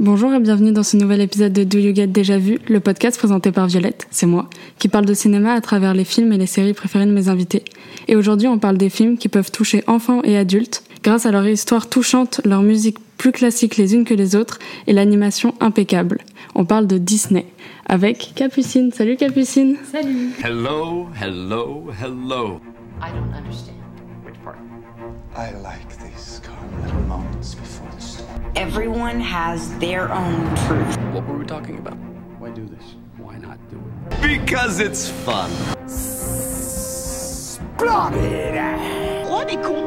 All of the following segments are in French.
Bonjour et bienvenue dans ce nouvel épisode de Do You Get Déjà Vu, le podcast présenté par Violette, c'est moi, qui parle de cinéma à travers les films et les séries préférées de mes invités. Et aujourd'hui, on parle des films qui peuvent toucher enfants et adultes, grâce à leur histoire touchante, leur musique plus classique les unes que les autres et l'animation impeccable. On parle de Disney avec Capucine. Salut Capucine. Salut. Hello, hello, hello. I don't understand. Which part? I like these calm little moments. Everyone has their own truth. What were we talking about? Why do this? Why not do it? Because it's fun. Roi des cons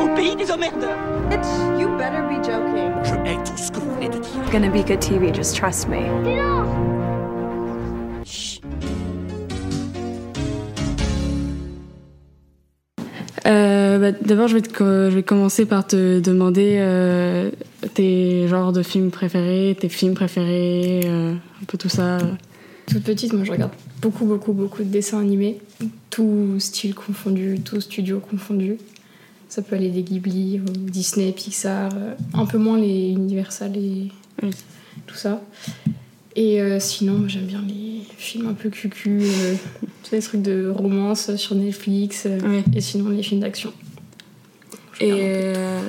au pays des emmerdeurs. It's you better be joking. Je hais tout ce que vous venez de dire. Gonna be good TV, just trust me. Euh, bah, D'abord, je, vais je commencer par te demander euh, tes genres de films préférés, tes films préférés, euh, un peu tout ça. Toute petite, moi je regarde beaucoup, beaucoup, beaucoup de dessins animés, tout style confondu, tout studio confondu. Ça peut aller des Ghibli, Disney, Pixar, euh, un peu moins les Universal et Oui. tout ça. Et euh, sinon, j'aime bien les films un peu cucu, euh, les trucs de romance sur Netflix, euh, et sinon les films d'action. Et, euh,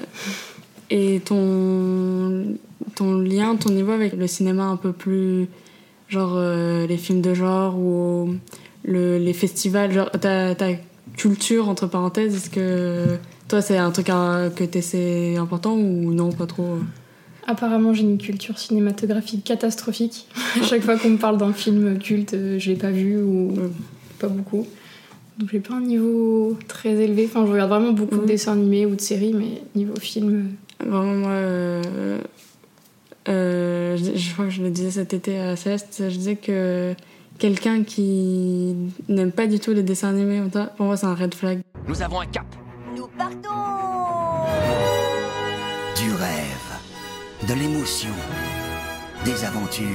et ton, ton lien, ton niveau avec le cinéma un peu plus. genre les films de genre ou le, les festivals, genre ta, ta culture, entre parenthèses, est-ce que toi c'est un truc euh, que t'essaies important ou non, pas trop? Apparemment, j'ai une culture cinématographique catastrophique. à chaque fois qu'on me parle d'un film culte, euh, je l'ai pas vu ou pas beaucoup. Donc j'ai pas un niveau très élevé. Enfin, je regarde vraiment beaucoup Mhm. de dessins animés ou de séries, mais niveau film, Vraiment, moi, euh, euh, je, je crois que je le disais cet été à Céleste, je disais que quelqu'un qui n'aime pas du tout les dessins animés, pour moi, c'est un red flag. Nous avons un cap. Nous partons de l'émotion, des aventures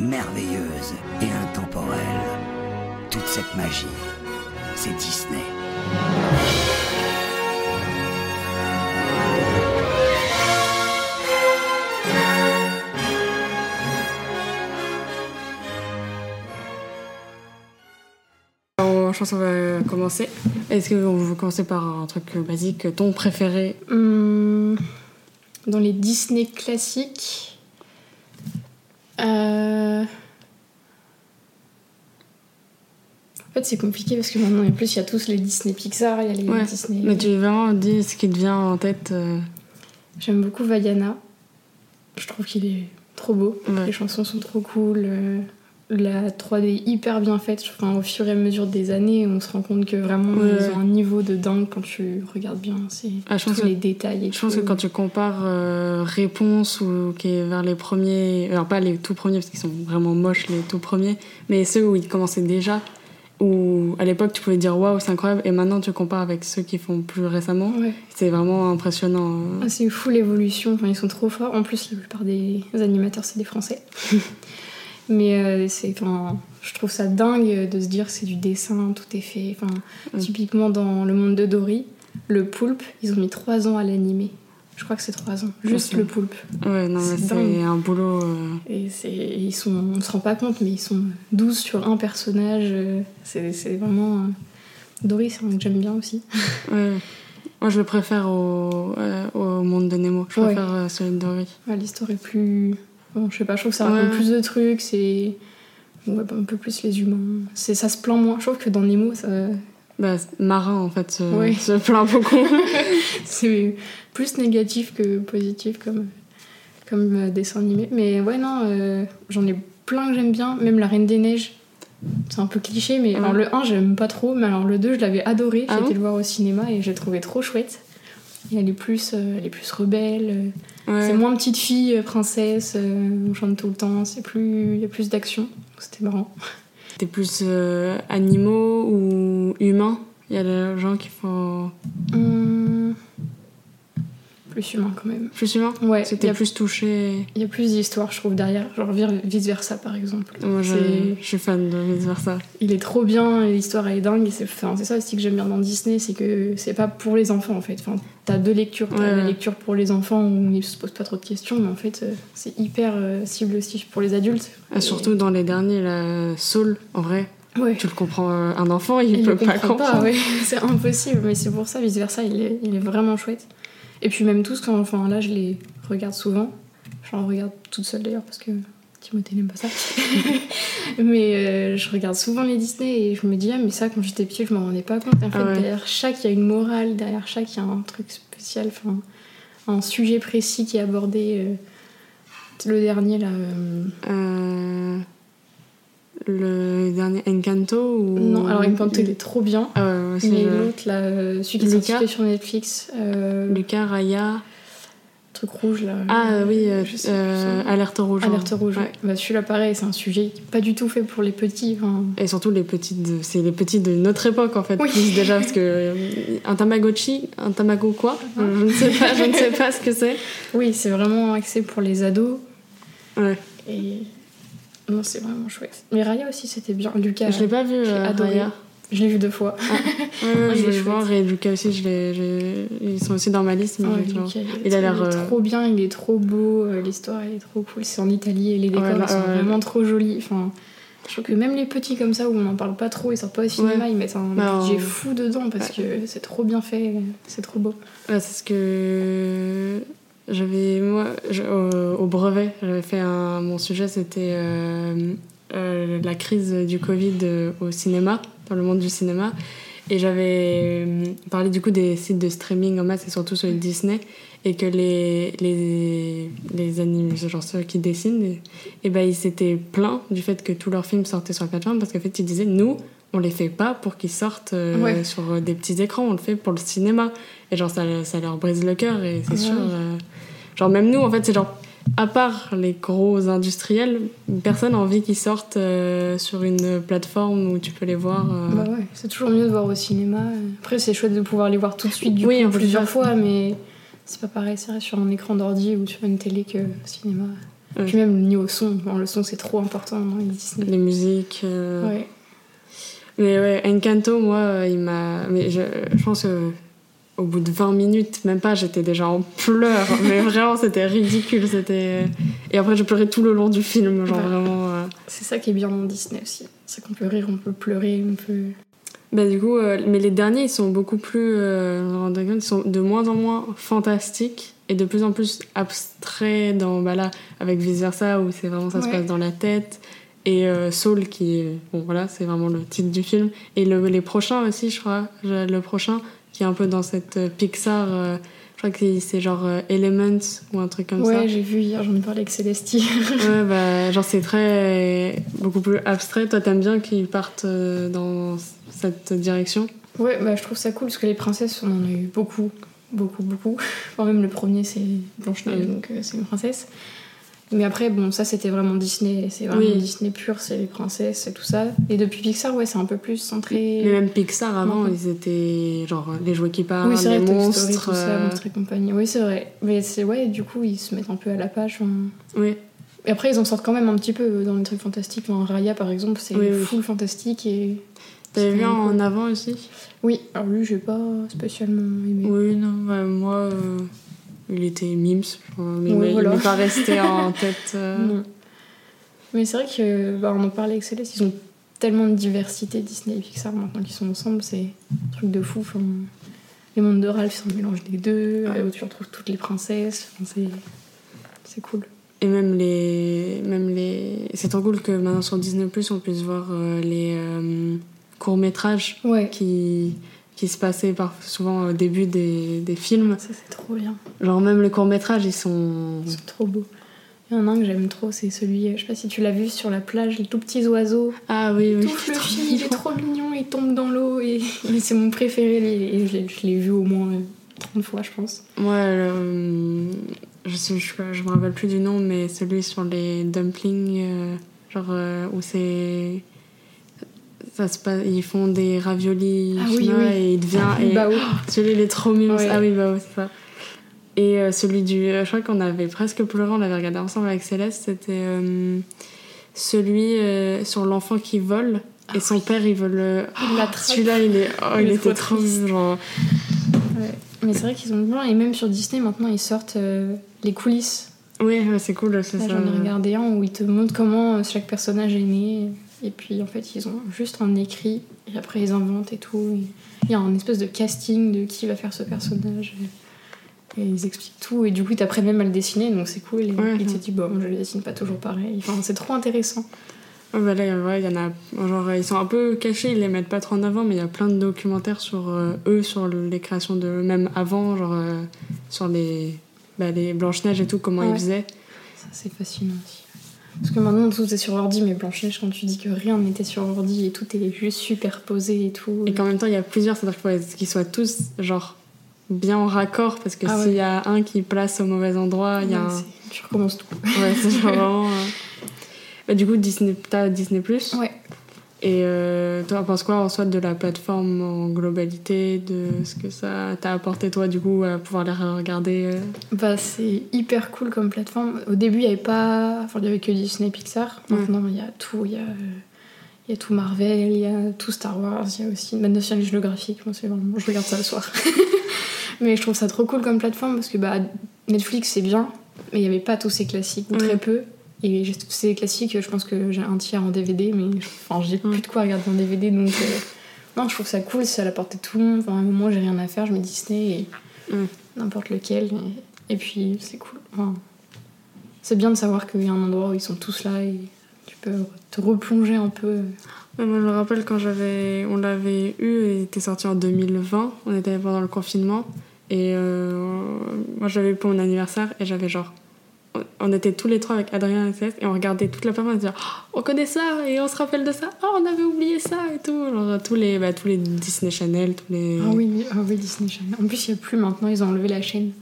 merveilleuses et intemporelles. Toute cette magie, c'est Disney. Je pense qu'on va commencer. Est-ce qu'on veut commencer par un truc basique Ton préféré? Hum, dans les Disney classiques, euh, en fait c'est compliqué parce que maintenant en plus il y a tous les Disney Pixar, il y a les Ouais, Disney. Mais tu vraiment dis ce qui te vient en tête. euh, J'aime beaucoup Vaiana. Je trouve qu'il est trop beau. Ouais. Les chansons sont trop cool. Euh, La 3D hyper bien faite. Enfin, au fur et à mesure des années, on se rend compte que vraiment Ouais. ils ont un niveau de dingue quand tu regardes bien. Ah, je tous que- les détails. Et Je pense que quand tu compares euh, Réponse ou qui est vers les premiers, alors pas les tout premiers parce qu'ils sont vraiment moches les tout premiers, mais ceux où ils commençaient déjà, où à l'époque tu pouvais dire waouh c'est incroyable et maintenant tu compares avec ceux qui font plus récemment, Ouais. c'est vraiment impressionnant. euh. Ah, c'est fou l'évolution. Enfin, ils sont trop forts. En plus, la plupart des animateurs c'est des Français. Mais euh, c'est, je trouve ça dingue de se dire que c'est du dessin, tout est fait. Enfin, Mm. typiquement dans le monde de Dory, le poulpe, ils ont mis trois ans à l'animer. Je crois que c'est trois ans, juste le poulpe. Ouais non mais C'est un boulot. euh, Et c'est, ils sont, on se rend pas compte, mais ils sont 12 sur un personnage. euh, C'est, c'est vraiment. euh, Dory, c'est un que j'aime bien aussi. ouais. Moi je le préfère au, euh, au monde de Nemo. Je Ouais. préfère euh, celui de Dory. Ouais, L'histoire est plus. Bon, je sais pas, je trouve que ça Ouais. raconte plus de trucs, c'est. Ouais, un peu plus les humains. C'est, ça se plaint moins. Je trouve que dans Nemo, ça, Bah, marin en fait se, Ouais. se plaint beaucoup. c'est plus négatif que positif comme, comme euh, dessin animé. Mais ouais, non, euh, j'en ai plein que j'aime bien. Même La Reine des Neiges. C'est un peu cliché, mais Ouais. alors le 1, j'aime pas trop. Mais alors le 2, je l'avais adoré. J'ai Ah été bon? le voir au cinéma et j'ai trouvé trop chouette. Elle est plus, euh, elle est plus rebelle. euh, Ouais. C'est moins petite fille, euh, princesse, euh, on chante tout le temps, c'est plus. Il y a plus d'action. C'était marrant. T'es plus euh, animaux ou humains? Il y a des gens qui font. Hum, plus humain quand même. Plus humain Ouais, C'était plus touché. Il y a plus d'histoire, je trouve, derrière. Genre vice versa, par exemple. Moi, je, suis fan de vice versa. Il est trop bien, l'histoire elle est dingue. C'est enfin, ça aussi que j'aime bien dans Disney, c'est que c'est pas pour les enfants en fait. Enfin, t'as deux lectures. T'as Ouais, la lecture pour les enfants où ils se posent pas trop de questions, mais en fait euh, c'est hyper euh, cible aussi pour les adultes. Ah, surtout dans les derniers, la Soul, en vrai, ouais. tu le comprends. euh, Un enfant, il, Il peut le pas comprend comprendre. pas, ouais. c'est impossible. Mais c'est pour ça, vice versa, il est, il est vraiment chouette. Et puis même tous, quand, enfin là, je les regarde souvent. J'en regarde toute seule d'ailleurs parce que Timothée n'aime pas ça. mais euh, je regarde souvent les Disney et je me dis, ah, mais ça, quand j'étais petite, je m'en rendais pas compte. En fait, Ah ouais. derrière chaque, il y a une morale, derrière chaque, il y a un truc spécial, enfin, un sujet précis qui est abordé. euh, le dernier, là. Euh, le dernier Encanto ou... Non, alors Encanto, il est trop bien. Ah ouais, Mais l'autre, là, euh, celui qui est Lucas sorti sur Netflix, euh, Lucas, Raya. truc rouge, là. Ah euh, oui, euh, sais Alerte rouge. hein. Alerte rouge, Ouais. Bah, celui-là, pareil, c'est un sujet pas du tout fait pour les petits. Et surtout les petites, de- c'est les petites de notre époque en fait, Oui. plus déjà parce que un Tamagotchi, un Tamago quoi, Ah. je ne sais pas, je ne sais pas ce que c'est. Oui, c'est vraiment axé pour les ados. Ouais. Et non, c'est vraiment chouette. Mais Raya aussi, c'était bien. Lucas, Je l'ai pas vu. euh, adoré. Raya. je l'ai vu deux fois. Ouais, ouais, il je vais voir et Lucas aussi, je j'ai- ils sont aussi dans ma liste. mais Ouais, je. Lucas, il, Il a trop- l'air, euh, trop bien, il est trop beau. euh, L'histoire, elle est trop cool. C'est en Italie et les décors, Ouais, là, ils sont ouais. vraiment trop jolis. Enfin, je trouve que même les petits comme ça, où on n'en parle pas trop, ils sortent pas au cinéma, Ouais. ils mettent un Bah, budget fou dedans parce que c'est trop bien fait. C'est trop beau. Ouais, c'est ce que j'avais moi je- au, brevet j'avais fait mon sujet c'était euh, euh, la crise du Covid euh, au cinéma dans le monde du cinéma. Et j'avais euh, parlé du coup des sites de streaming en masse et surtout sur Disney et que les les les animés genre ceux qui dessinent et, et ben ils s'étaient plaints du fait que tous leurs films sortaient sur la plateforme parce qu'en fait ils disaient nous on les fait pas pour qu'ils sortent euh, Ouais. sur euh, des petits écrans, on le fait pour le cinéma. Et genre, ça, ça leur brise le cœur, et c'est Ouais. sûr. euh, genre, même nous, en fait, c'est genre, à part les gros industriels, personne n'a envie qu'ils sortent euh, sur une plateforme où tu peux les voir. euh. Bah ouais, c'est toujours mieux de voir au cinéma. Après, c'est chouette de pouvoir les voir tout de suite, du Oui, coup, plusieurs fois, mais c'est pas pareil, c'est vrai, sur un écran d'ordi ou sur une télé que au cinéma. Ouais. Puis même le niveau son, bon, le son c'est trop important dans les Disney. Les musiques. euh. Ouais. Mais ouais, Encanto, moi, euh, il m'a. Mais je, je pense que. Au bout de 20 minutes, même pas, j'étais déjà en pleurs. mais vraiment, c'était ridicule. C'était. Et après, je pleurais tout le long du film. Genre Ouais. vraiment. euh. C'est ça qui est bien dans Disney aussi. C'est qu'on peut rire, on peut pleurer, on peut. Bah du coup, euh, mais les derniers, ils sont beaucoup plus, euh, ils sont de moins en moins fantastiques et de plus en plus abstraits dans, bah là, avec Vice Versa, où c'est vraiment, ça se Ouais. passe dans la tête, et euh, Soul, qui bon voilà, c'est vraiment le titre du film, et le, les prochains aussi, je crois, le prochain, qui est un peu dans cette euh, Pixar, je crois que c'est genre euh, Elements, ou un truc comme ça. Ouais, j'ai vu hier, j'en ai parlé avec Célestie. Ouais, bah, genre c'est très. beaucoup plus abstrait. Toi, t'aimes bien qu'ils partent euh, dans cette direction? Ouais, bah je trouve ça cool parce que les princesses, on en a eu beaucoup, beaucoup, beaucoup. Enfin, même le premier, c'est Blanche-Neige, Ouais. donc euh, c'est une princesse. Mais après, bon, ça c'était vraiment Disney, c'est vraiment Oui. Disney pur, c'est les princesses et tout ça. Et depuis Pixar, ouais, c'est un peu plus centré. Mais même Pixar avant, ils étaient genre les jouets qui parlent, oui, c'est vrai, les monstres. Story, tout ça, euh, Monstres et compagnie. Oui, c'est vrai. Mais c'est ouais, du coup, ils se mettent un peu à la page. Oui. Et après, ils en sortent quand même un petit peu dans les trucs fantastiques. Enfin, Raya, par exemple, c'est Oui, full fantastique et. T'avais c'est vu en cool. avant aussi? Oui, alors lui, j'ai pas spécialement aimé. Oui, non, bah, moi, euh, il était mimes, mais Ouais, il m'est pas resté en tête. euh. Non. Mais c'est vrai que bah, on en parlait avec Céleste, ils ont tellement de diversité Disney et Pixar maintenant qu'ils sont ensemble, c'est un truc de fou. Enfin, les mondes de Ralph, c'est un mélange des deux, Ouais. euh, où tu retrouves toutes les princesses, enfin, c'est c'est cool. Et même les. Même les... C'est trop cool que maintenant sur Disney, on puisse voir euh, les euh, courts-métrages Ouais, qui, qui se passaient par, souvent au début des, des films. ça c'est trop bien, Genre, même les courts-métrages, ils sont. c'est trop beau. Il y en a un que j'aime trop, c'est celui, je sais pas si tu l'as vu sur la plage, les tout petits oiseaux. Ah oui, oui. Tout c'est le trop film, il est trop mignon, il tombe dans l'eau et, et c'est mon préféré. Et je l'ai- vu au moins euh, 30 fois, je pense. Moi, le- je, sais, je, je me rappelle plus du nom, mais celui sur les dumplings, euh, genre euh, où c'est. Ça se passe, ils font des raviolis Ah oui, chinois oui. et il devient. Et, Bao. celui, il est trop mignon. Ah oui, bah oui, c'est ça. Et euh, celui du. euh, je crois qu'on avait presque pleuré, on l'avait regardé ensemble avec Céleste. C'était euh, celui sur l'enfant qui vole. Et son père, il vole. l'attrape. Celui-là, il, est... oh, il, Il est était trop trop. triste. Genre... Ouais. Mais c'est vrai qu'ils ont bien. Et même sur Disney, maintenant, ils sortent les coulisses. Oui, c'est cool, c'est ça. j'en ai regardé un où ils te montrent comment chaque personnage est né. Et puis, en fait, ils ont juste un écrit. Et après, ils inventent et tout. Il y a un espèce de casting de qui va faire ce personnage. Et, et ils expliquent tout. Et du coup, ils t'apprennent même à le dessiner. Donc, c'est cool. Et Ouais. ils te disent, bon, je le dessine pas toujours pareil. Enfin, c'est trop intéressant. Ouais, bah là, ouais, y en a. Genre, ils sont un peu cachés, ils les mettent pas trop en avant, mais il y a plein de documentaires sur euh, eux, sur le- les créations de. Même avant, genre, euh, sur les. Bah, les Blanche-Neige et tout, comment Ouais. ils faisaient. Ça, c'est fascinant aussi. Parce que maintenant, tout est sur ordi, mais Blanche-Neige, quand tu dis que rien n'était sur ordi et tout est juste superposé et tout. Et qu'en même temps, il y a plusieurs, c'est-à-dire qu'il faut qu'ils soient tous, genre, bien en raccord, parce que Ah s'il ouais. y a un qui place au mauvais endroit, il y a un. Tu recommences tout. Ouais, c'est genre vraiment. euh, Bah, du coup, Disney, t'as Disney. Ouais. Et euh, toi, penses quoi en soit de la plateforme en globalité, de ce que ça t'a apporté, toi, du coup, à pouvoir les regarder euh, Bah, c'est hyper cool comme plateforme. Au début, il y avait pas. Enfin, il avait que Disney Pixar. Maintenant, il y a tout. Il y a, il y a tout Marvel, il y a tout Star Wars, il y a aussi ma National Geographic. Moi, c'est vraiment. Je regarde ça le soir. mais je trouve ça trop cool comme plateforme parce que bah, Netflix, c'est bien, mais il n'y avait pas tous ces classiques, ou Ouais. très peu. Et j'ai tous ces classiques, je pense que j'ai un tiers en DVD, mais enfin, j'ai plus de quoi regarder en DVD, donc. euh, Non, je trouve ça cool, c'est à la portée de tout le monde. Enfin, à un moment, j'ai rien à faire, je mets Disney et Ouais. n'importe lequel. Et, et puis, c'est cool. Enfin, c'est bien de savoir qu'il y a un endroit où ils sont tous là et tu peux te replonger un peu. Moi, je me rappelle quand j'avais, on l'avait eu, il était sorti en 2020, on était pendant le confinement, et euh, moi j'avais eu pour mon anniversaire, et j'avais genre. On était tous les trois avec Adrien et Céleste, et on regardait toute la plateforme, et on disait Oh, on connaît ça, et on se rappelle de ça, oh, on avait oublié ça, et tout. Genre, tous les, bah, tous les Disney Channel, tous les. Ah oui, ah oui, Disney Channel. En plus, il n'y a plus maintenant, ils ont enlevé la chaîne.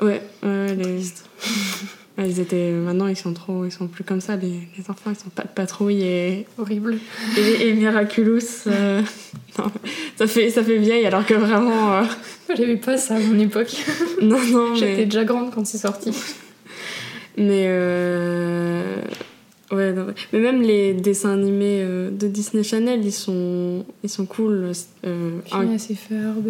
Ouais, ouais, les. Ouais, ils étaient. Maintenant, ils sont trop. Ils sont plus comme ça, les, les enfants, ils sont pas de patrouille et. Horrible. Et, et Miraculous. euh, non, ça, fait, ça fait vieille, alors que vraiment. euh, J'avais pas ça à mon époque. Non, non, J'étais mais. déjà grande quand c'est sorti. Mais. euh, Ouais, non, ouais. mais même les dessins animés euh, de Disney Channel, ils sont, ils sont cool. Euh, un- Ferb.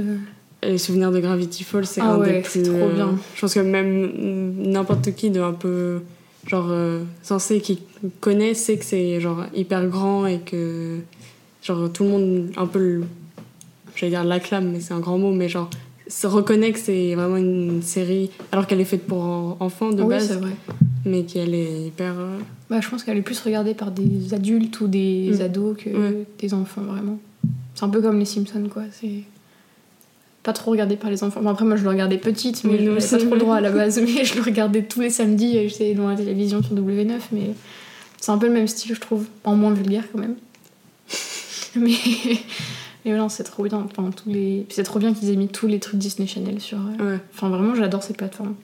les souvenirs de Gravity Falls, c'est Ah un ouais, des plus. trop euh, bien. je pense que même n'importe qui de un peu. Genre, euh, censé qui connaît, sait que c'est genre hyper grand et que. Genre, tout le monde un peu. le- J'allais dire l'acclame, mais c'est un grand mot, mais genre. Se reconnaît que c'est vraiment une série, alors qu'elle est faite pour en- enfants de oui, base, vrai. mais qu'elle est hyper. euh, Bah, je pense qu'elle est plus regardée par des adultes ou des Mm. ados que Ouais. des enfants, vraiment. C'est un peu comme les Simpsons, quoi. C'est pas trop regardé par les enfants. Bon, après, moi, je le regardais petite, mais Oui, je nous n'avais pas trop le droit à la base. Mais je le regardais tous les samedis, et j'étais dans la télévision sur W9, mais c'est un peu le même style, je trouve. En moins vulgaire, quand même. mais... Mais voilà, c'est trop bien. Enfin, tous les... C'est trop bien qu'ils aient mis tous les trucs Disney Channel sur... euh, Ouais. Enfin, vraiment, j'adore cette plateforme.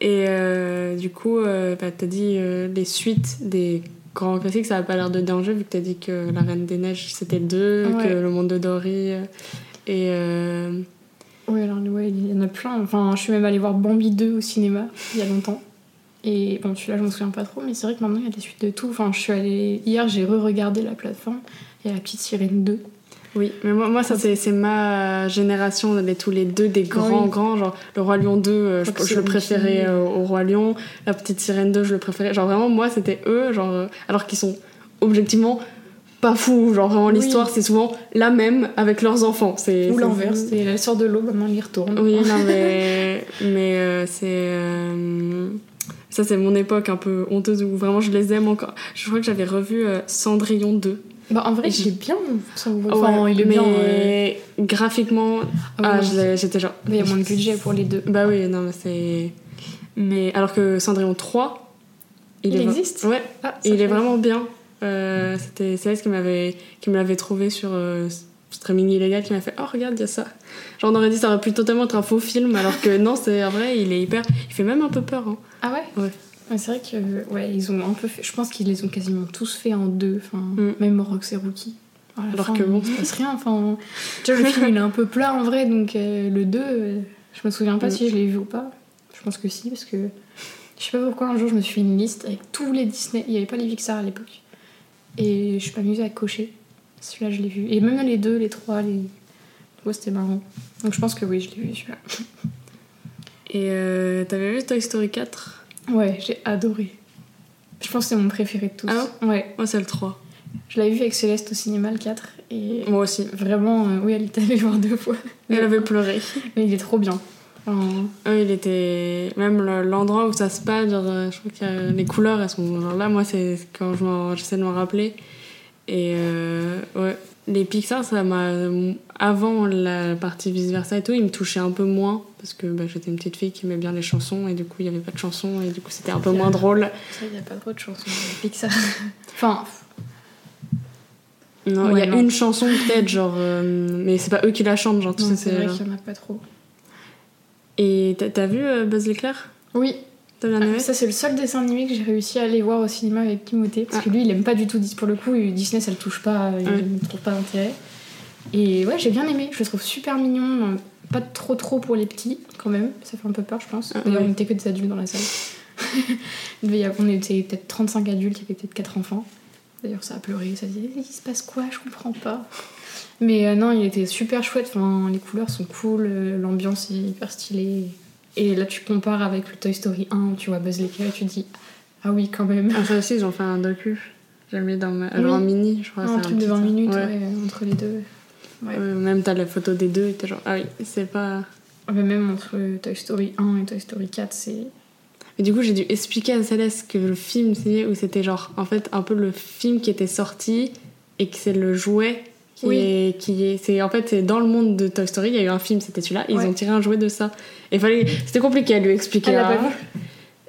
Et euh, du coup, euh, bah, t'as dit euh, les suites des grands classiques, ça a pas l'air de danger vu que t'as dit que La Reine des Neiges c'était le 2, Ouais. que Le Monde de Dory. et Oui, alors ouais, il y en a plein. Enfin, je suis même allée voir Bambi 2 au cinéma il y a longtemps. Et bon, celui-là, je me souviens pas trop, mais c'est vrai que maintenant, il y a des suites de tout. Enfin, je suis allée... Hier, j'ai re-regardé la plateforme. Il y a La Petite Sirène 2. Oui, mais moi, moi ça c'est c'est ma génération, on avait tous les deux des grands, Oui. grands, genre Le Roi Lion 2, euh, je, le préférais euh, au Roi Lion, La Petite Sirène 2, je le préférais. Genre vraiment, moi c'était eux, genre, euh, alors qu'ils sont objectivement pas fous. Genre vraiment, Oui. l'histoire c'est souvent la même avec leurs enfants. Ou l'inverse, c'est la sort de l'eau, maintenant, il y retourne. Oui, non, mais, mais euh, c'est. euh, ça, c'est mon époque un peu honteuse où vraiment je les aime encore. Je crois que j'avais revu euh, Cendrillon 2. Bah, en vrai, il est bien. Enfin, Ouais, il est mais bien. ouais. graphiquement, Ah, ah, oui, l'ai- j'étais genre. Il y a moins de budget pour les deux. Bah oui, non, mais c'est. Mais alors que Cendrillon 3, Il est existe? Ouais, Ah, ça il est fait- vraiment bien. Euh, C'était Céleste qui m'avait qui me l'avait trouvé sur euh, streaming illégal qui m'a fait oh regarde il y a ça genre on aurait dit ça aurait pu totalement être un faux film alors que non c'est vrai il est hyper il fait même un peu peur hein. Ah ouais? Ouais. C'est vrai que ouais, ils ont un peu fait. Je pense qu'ils les ont quasiment tous fait en deux. Enfin, Mm. même Rox et Rookie. Alors fin, que bon. il se passe rien. Enfin, tu vois, le film il est un peu plat en vrai, donc euh, le 2, euh, Je me souviens pas Mm. si je l'ai vu ou pas. Je pense que si, parce que je sais pas pourquoi un jour je me suis fait une liste avec tous les Disney. Il y avait pas les Pixar à l'époque. Et je suis pas amusée à cocher. Celui-là, je l'ai vu. Et même les deux, les trois, les. Ouais, c'était marrant. Donc je pense que oui, je l'ai vu celui-là. Et euh, t'avais vu Toy Story 4 Ouais, j'ai adoré. Je pense que c'est mon préféré de tous. Ah ouais? Moi, c'est le 3. Je l'avais vu avec Céleste au cinéma, le 4. Et Moi aussi. vraiment, euh, oui, elle est allée voir deux fois. Elle avait pleuré. Mais il est trop bien. Oui, il était. Même le- l'endroit où ça se passe, genre, euh, je crois que les couleurs, elles sont. Genre là, moi, c'est quand je j'essaie de m'en rappeler. Et euh, ouais, les Pixar, ça m'a. Avant la partie vice-versa et tout, ils me touchaient un peu moins. Parce que bah, j'étais une petite fille qui aimait bien les chansons. Et du coup, il n'y avait pas de chansons. Et du coup, c'était un peu moins drôle. il n'y a pas trop de chansons dans Pixar. enfin, Non, il Ouais, y a non. une chanson peut-être, genre. euh, mais c'est pas eux qui la chantent, genre, c'est vrai genre- qu'il n'y en a pas trop. Et t'as- t'as vu euh, Buzz l'éclair? Oui, Ah, ça c'est le seul dessin animé que j'ai réussi à aller voir au cinéma avec Timothée. Parce Ah. que lui, il aime pas du tout Dis- Pour le coup, Disney, ça le touche pas. Il Ouais. ne trouve pas d'intérêt. Et ouais, j'ai bien aimé. Je le trouve super mignon. euh, Pas trop trop pour les petits, quand même. Ça fait un peu peur, je pense. Ah, D'ailleurs, ouais. on était que des adultes dans la salle. Il on était peut-être 35 adultes, il y avait peut-être 4 enfants. D'ailleurs, ça a pleuré, ça disait il se passe quoi Je comprends pas. Mais euh, non, il était super chouette. Enfin, les couleurs sont cool, euh, l'ambiance est hyper stylée. Et là, tu compares avec le Toy Story 1 où tu vois Buzz l'éclair et tu dis ah oui, quand même. Ah, ça aussi, ils ont fait un docu. J'ai mis dans ma. Oui. Un mini, je crois. un c'est truc de petit 20 minutes Ouais. ouais, entre les deux. Ouais. Ouais, même t'as la photo des deux et t'es genre, ah oui, c'est pas. Mais même entre Toy Story 1 et Toy Story 4, c'est. Et du coup, j'ai dû expliquer à Céleste que le film, c'est où c'était genre, en fait, un peu le film qui était sorti et que c'est le jouet qui Oui. est. Qui est c'est, en fait, c'est dans le monde de Toy Story, il y a eu un film, c'était celui-là, Ouais. ils ont tiré un jouet de ça. Et fallait. C'était compliqué à lui expliquer. Elle l'a hein. pas vu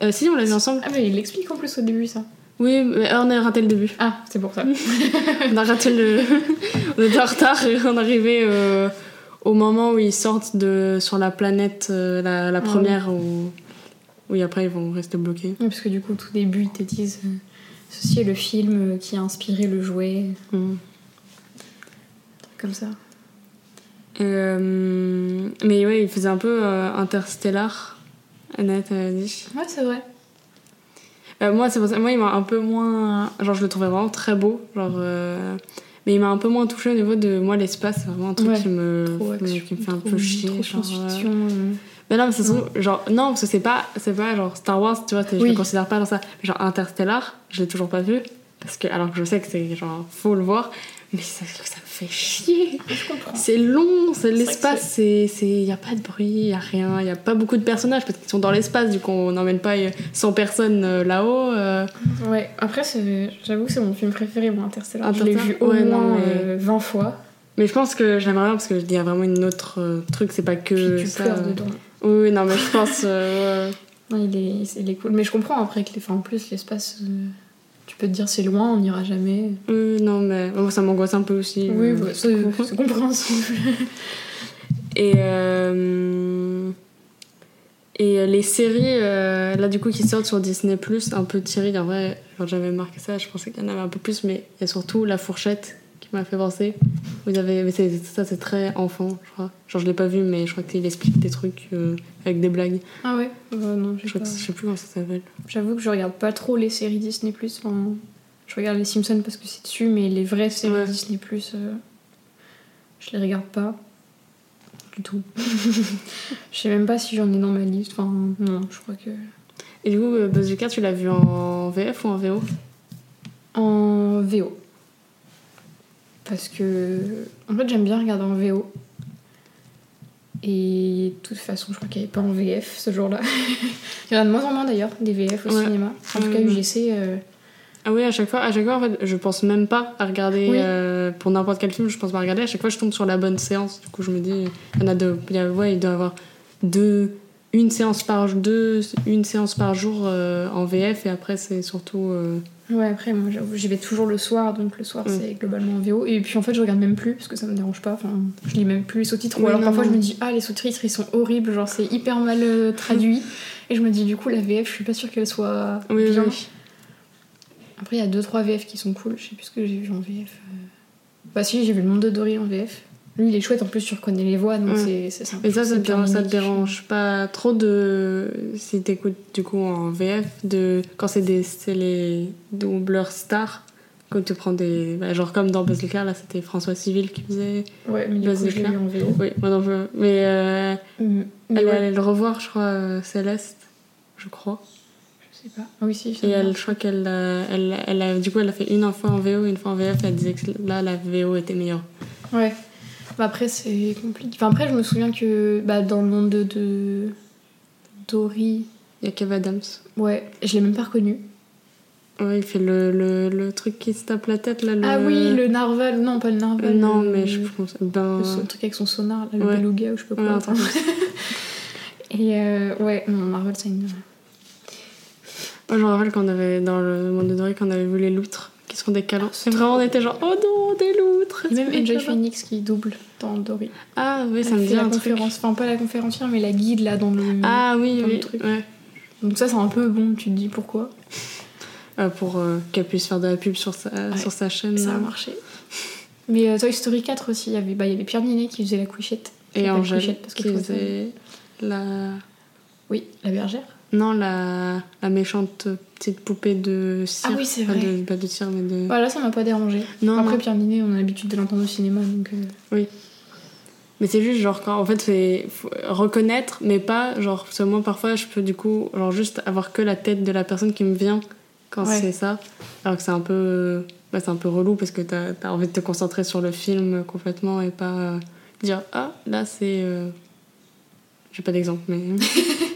Euh, si, on l'a vu ensemble. Ah, mais il l'explique en plus au début, ça. Oui, mais on a raté le début. Ah, c'est pour ça. On a raté le. on était en retard et on arrivait euh, au moment où ils sortent de, sur la planète, euh, la, la Ah première, où. Oui, après ils vont rester bloqués. Oui, parce que du coup, au tout début, ils te disent euh, ceci est le film euh, qui a inspiré le jouet. Mm. Comme ça. Euh, mais ouais, il faisait un peu euh, interstellar. Annette a dit. Ouais, c'est vrai. Euh, moi, c'est pour ça- moi, il m'a un peu moins. Genre, je le trouvais vraiment très beau. Genre, euh, Mais il m'a un peu moins touché au niveau de moi, l'espace. C'est vraiment un truc Ouais. qui me, Trop action, qui me fait un trop- peu chier. Trop genre, euh. euh. Mais non, mais c'est surtout, genre, non, parce que c'est pas, c'est pas genre Star Wars, tu vois, t'es- je Oui. le considère pas dans ça. Genre Interstellar, je l'ai toujours pas vu. Parce que, alors que je sais que c'est genre, faut le voir. Mais ça, ça me fait chier. C'est long, c'est l'espace, c'est, c'est, y a pas de bruit, y a rien, y a pas beaucoup de personnages parce qu'ils sont dans l'espace, du coup on n'emmène pas euh, 100 personnes euh, là-haut. euh. Ouais, après, j'avoue que c'est mon film préféré, moi, Interstellar. Je l'ai vu Interstellar au Ouais, non, moins mais- euh, 20 fois. Mais je pense que j'aimerais bien parce que il y a vraiment une autre euh, truc, c'est pas que Puis tu ça. pleures euh. dedans. Oui, oui, non, mais je pense. euh, ouais. Non, il est, il est cool. Mais je comprends après que les, enfin, en plus, l'espace, euh, peux te dire c'est loin, on n'ira jamais. Oui, non, mais bon, ça m'angoisse un peu aussi. Oui, euh, bah, c'est compréhensible. Et, euh, et les séries, euh, là du coup, qui sortent sur Disney, un peu tirées, en vrai, quand j'avais marqué ça, je pensais qu'il y en avait un peu plus, mais il y a surtout La Fourchette qui m'a fait penser. Vous avez, mais ça, c'est très enfant, je crois. Genre, je l'ai pas vu, mais je crois qu'il explique des trucs euh, avec des blagues. Ah ouais Euh, Non, Je, crois pas- sais plus comment ça s'appelle. J'avoue que je regarde pas trop les séries Disney+. Enfin, je regarde les Simpsons parce que c'est dessus, mais les vraies séries Ouais. Disney+, euh, je les regarde pas. Du tout. je sais même pas si j'en ai dans ma liste. Enfin, non, je crois que... Et du coup, euh, Buzz Lightyear, tu l'as vu en VF ou en VO En VO. Parce que. En fait, j'aime bien regarder en VO. Et de toute façon, je crois qu'il n'y avait pas en VF ce jour-là. Il y en a de moins en moins d'ailleurs, des VF au Ouais. cinéma. En tout cas. UGC. euh, Ah oui, à chaque fois, à chaque fois, en fait, je pense même pas à regarder Oui. euh, pour n'importe quel film, je pense pas à regarder. À chaque fois, je tombe sur la bonne séance. Du coup, je me dis, il y en a deux. Il, y a- ouais, il doit y avoir deux, une séance par deux, une séance par jour euh, en VF et après, c'est surtout. euh, Ouais, après, moi, j'y vais toujours le soir, donc le soir, Mm. c'est globalement en VO. Et puis, en fait, je regarde même plus, parce que ça me dérange pas. Enfin, je lis même plus les sous-titres. Ou alors, non, parfois, non. je me dis, ah, les sous-titres, ils sont horribles, genre, c'est hyper mal euh, traduit. Et je me dis, du coup, la VF, je suis pas sûre qu'elle soit Oui, bien. oui. Après, il y a deux, trois VF qui sont cool. Je sais plus ce que j'ai vu en VF. Bah, si, j'ai vu Le Monde de Dory en VF. Lui, il est chouette, en plus, tu reconnais les voix, donc Ouais. c'est c'est sympa. Et ça, ça te, dérange, ça te Pierre dérange pas trop de. Si t'écoutes du coup en VF, de quand c'est des les doubleurs stars, quand tu prends des. bah, genre comme dans Buzz l'éclair, là c'était François Civil qui faisait. Ouais, mais du Buzz coup, je en VO. Oui, moi non plus. Mais euh, Mm. Mais elle ouais, allée le revoir, je crois, euh, Céleste, je crois. je sais pas. Ah oui, si. ça Et elle, je crois qu'elle a, elle, elle a, du coup, elle a fait une fois en VO une fois en VF. Elle disait que là, la VO était meilleure. Ouais. Après, c'est compliqué. Enfin, après, je me souviens que bah, dans le monde de, de Dory, Il y a Kev Adams. ouais, je l'ai même pas reconnu. Ouais, il fait le, le, le truc qui se tape la tête là. Le... Ah oui, le narval. Non, pas le narval. Non, le- mais je pense. Ben. Le truc avec son sonar, là, le Ouais. beluga ou je sais pas Ouais, ça. Et euh, ouais, non, Marvel, c'est une. Moi, je me rappelle avait, dans le monde de Dory, qu'on avait vu les loutres font des câlins. c'est vraiment, on était genre, oh non, des loutres même Enjoy. Phoenix qui double dans Dory. Ah oui, ça Elle me dit la un truc. conférence, enfin pas la conférencière, mais la guide là dans le. Ah oui, dans le oui. truc. ouais. Donc ça, c'est un peu bon, tu te dis pourquoi. Euh, pour euh, qu'elle puisse faire de la pub sur sa, Ouais. sur sa chaîne. Ça a là. marché. Mais euh, Toy Story 4 aussi, il y avait, bah, y avait Pierre Ninet qui faisait la couchette. Et Angèle qui faisait la. Oui, la bergère. Non, la, la méchante petite poupée de cire. Ah oui, c'est Pas vrai. de, pas de cire, mais de. Voilà, ça m'a pas dérangé. Non, Après, non. Pierre Ninet, on a l'habitude de l'entendre au cinéma, donc. euh, Mais c'est juste genre quand en fait c'est reconnaître mais pas genre parce que moi parfois je peux du coup genre juste avoir que la tête de la personne qui me vient quand Ouais. c'est ça alors que c'est un peu bah, c'est un peu relou parce que t'as as envie de te concentrer sur le film complètement et pas euh, dire ah là c'est euh... j'ai pas d'exemple mais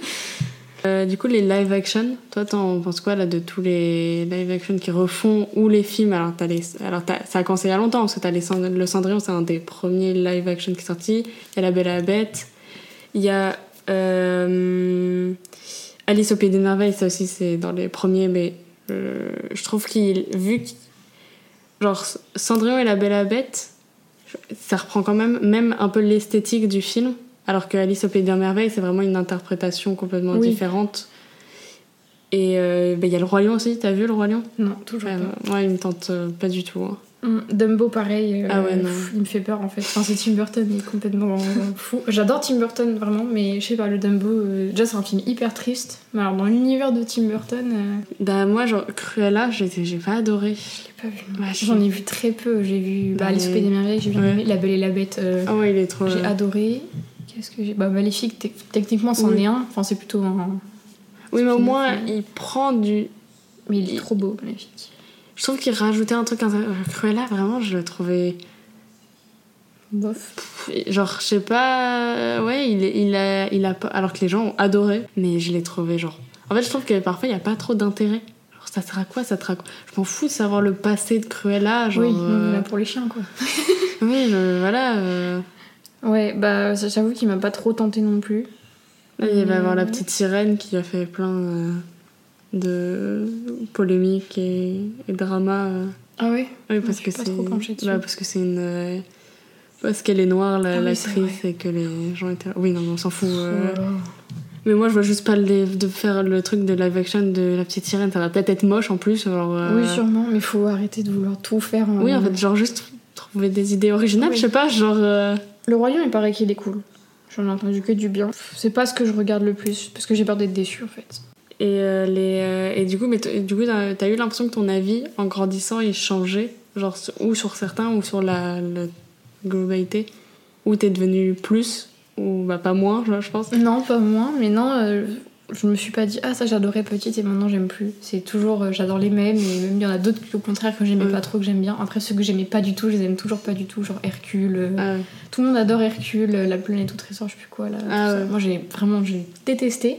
Euh, du coup les live action toi t'en penses quoi là de tous les live action qui refont ou les films? Alors t'as les alors t'as- ça a commencé il y a longtemps parce que t'as les le Cendrillon c'est un des premiers live action qui est sorti. Il y a la Belle et la Bête. Il y a euh, Alice au pays des merveilles ça aussi c'est dans les premiers mais euh, je trouve qu'il vu qu'il- genre Cendrillon et la Belle et la Bête ça reprend quand même même un peu l'esthétique du film alors que Alice au pays des merveilles c'est vraiment une interprétation complètement Oui. différente et euh, bah, il y a le Roi Lion aussi t'as vu le Roi Lion? Non, toujours Ouais, pas. moi il me tente euh, pas du tout hein. Mm, Dumbo, pareil. euh, Ah ouais, non. pff, il me fait peur en fait. Enfin, c'est Tim Burton, il est complètement fou. J'adore Tim Burton vraiment, mais je sais pas, le Dumbo, euh, déjà c'est un film hyper triste. Mais alors, dans l'univers de Tim Burton, euh, bah moi genre Cruella j'ai j'ai pas adoré je l'ai pas vu. Ouais, je- J'en ai vu très peu. J'ai vu bah, Alice au Pays des Merveilles, j'ai ouais. aimé. La Belle et la Bête, euh, ah ouais il est trop j'ai euh, adoré. Qu'est-ce que j'ai Bah, Maléfique, te- techniquement, c'en Oui. est un. Enfin, c'est plutôt un. oui mais au moins il prend du Mais il est trop beau, Maléfique. je trouve qu'il rajoutait un truc intéressant. Cruella vraiment je le trouvais Bof. Genre, je sais pas. euh, Ouais, il, il, a, il a pas. Alors que les gens ont adoré, mais je l'ai trouvé genre. En fait, je trouve que parfois il n'y a pas trop d'intérêt. Genre, ça sert à quoi ça te raconte Je m'en fous de savoir le passé de Cruella. Genre, oui, euh, là pour les chiens, quoi. oui, je- voilà. euh, Ouais, bah, j'avoue qu'il m'a pas trop tenté non plus. là, il va y avoir la Mhm. petite sirène qui a fait plein euh, de polémiques et, et drama. euh. Ah ouais? Oui, Je parce que c'est. bah, parce que c'est une. euh, Parce qu'elle est noire, la- Ah oui, l'actrice, et que les gens étaient. Oui, non, mais on s'en fout. Oh. Mais moi, je vois juste pas le, de faire le truc de live action de la petite sirène. Ça va peut-être être moche en plus. Genre, Oui, sûrement, mais faut arrêter de vouloir tout faire. En... Oui, en fait, genre juste trouver des idées originales. Oui. Je sais pas, genre. Le Lion, il paraît qu'il est cool. J'en ai entendu que du bien. C'est pas ce que je regarde le plus, parce que j'ai peur d'être déçue en fait. Et, euh, les, euh, et du coup, mais du coup, t'as eu l'impression que ton avis, en grandissant, il changeait, genre ou sur certains, ou sur la, la globalité, ou t'es devenu plus, ou bah pas moins, je je pense. Non, pas moins, mais non, euh, je me suis pas dit ah ça j'adorais petite et maintenant j'aime plus. C'est toujours euh, j'adore les mêmes et même il y en a d'autres au contraire que j'aimais Ouais. pas trop que j'aime bien. Après ceux que j'aimais pas du tout, je les aime toujours pas du tout, genre Hercule. euh, Ah ouais. Tout le monde adore Hercule, euh, la planète au trésor, je sais plus quoi là. Ah ouais. Moi j'ai vraiment j'ai détesté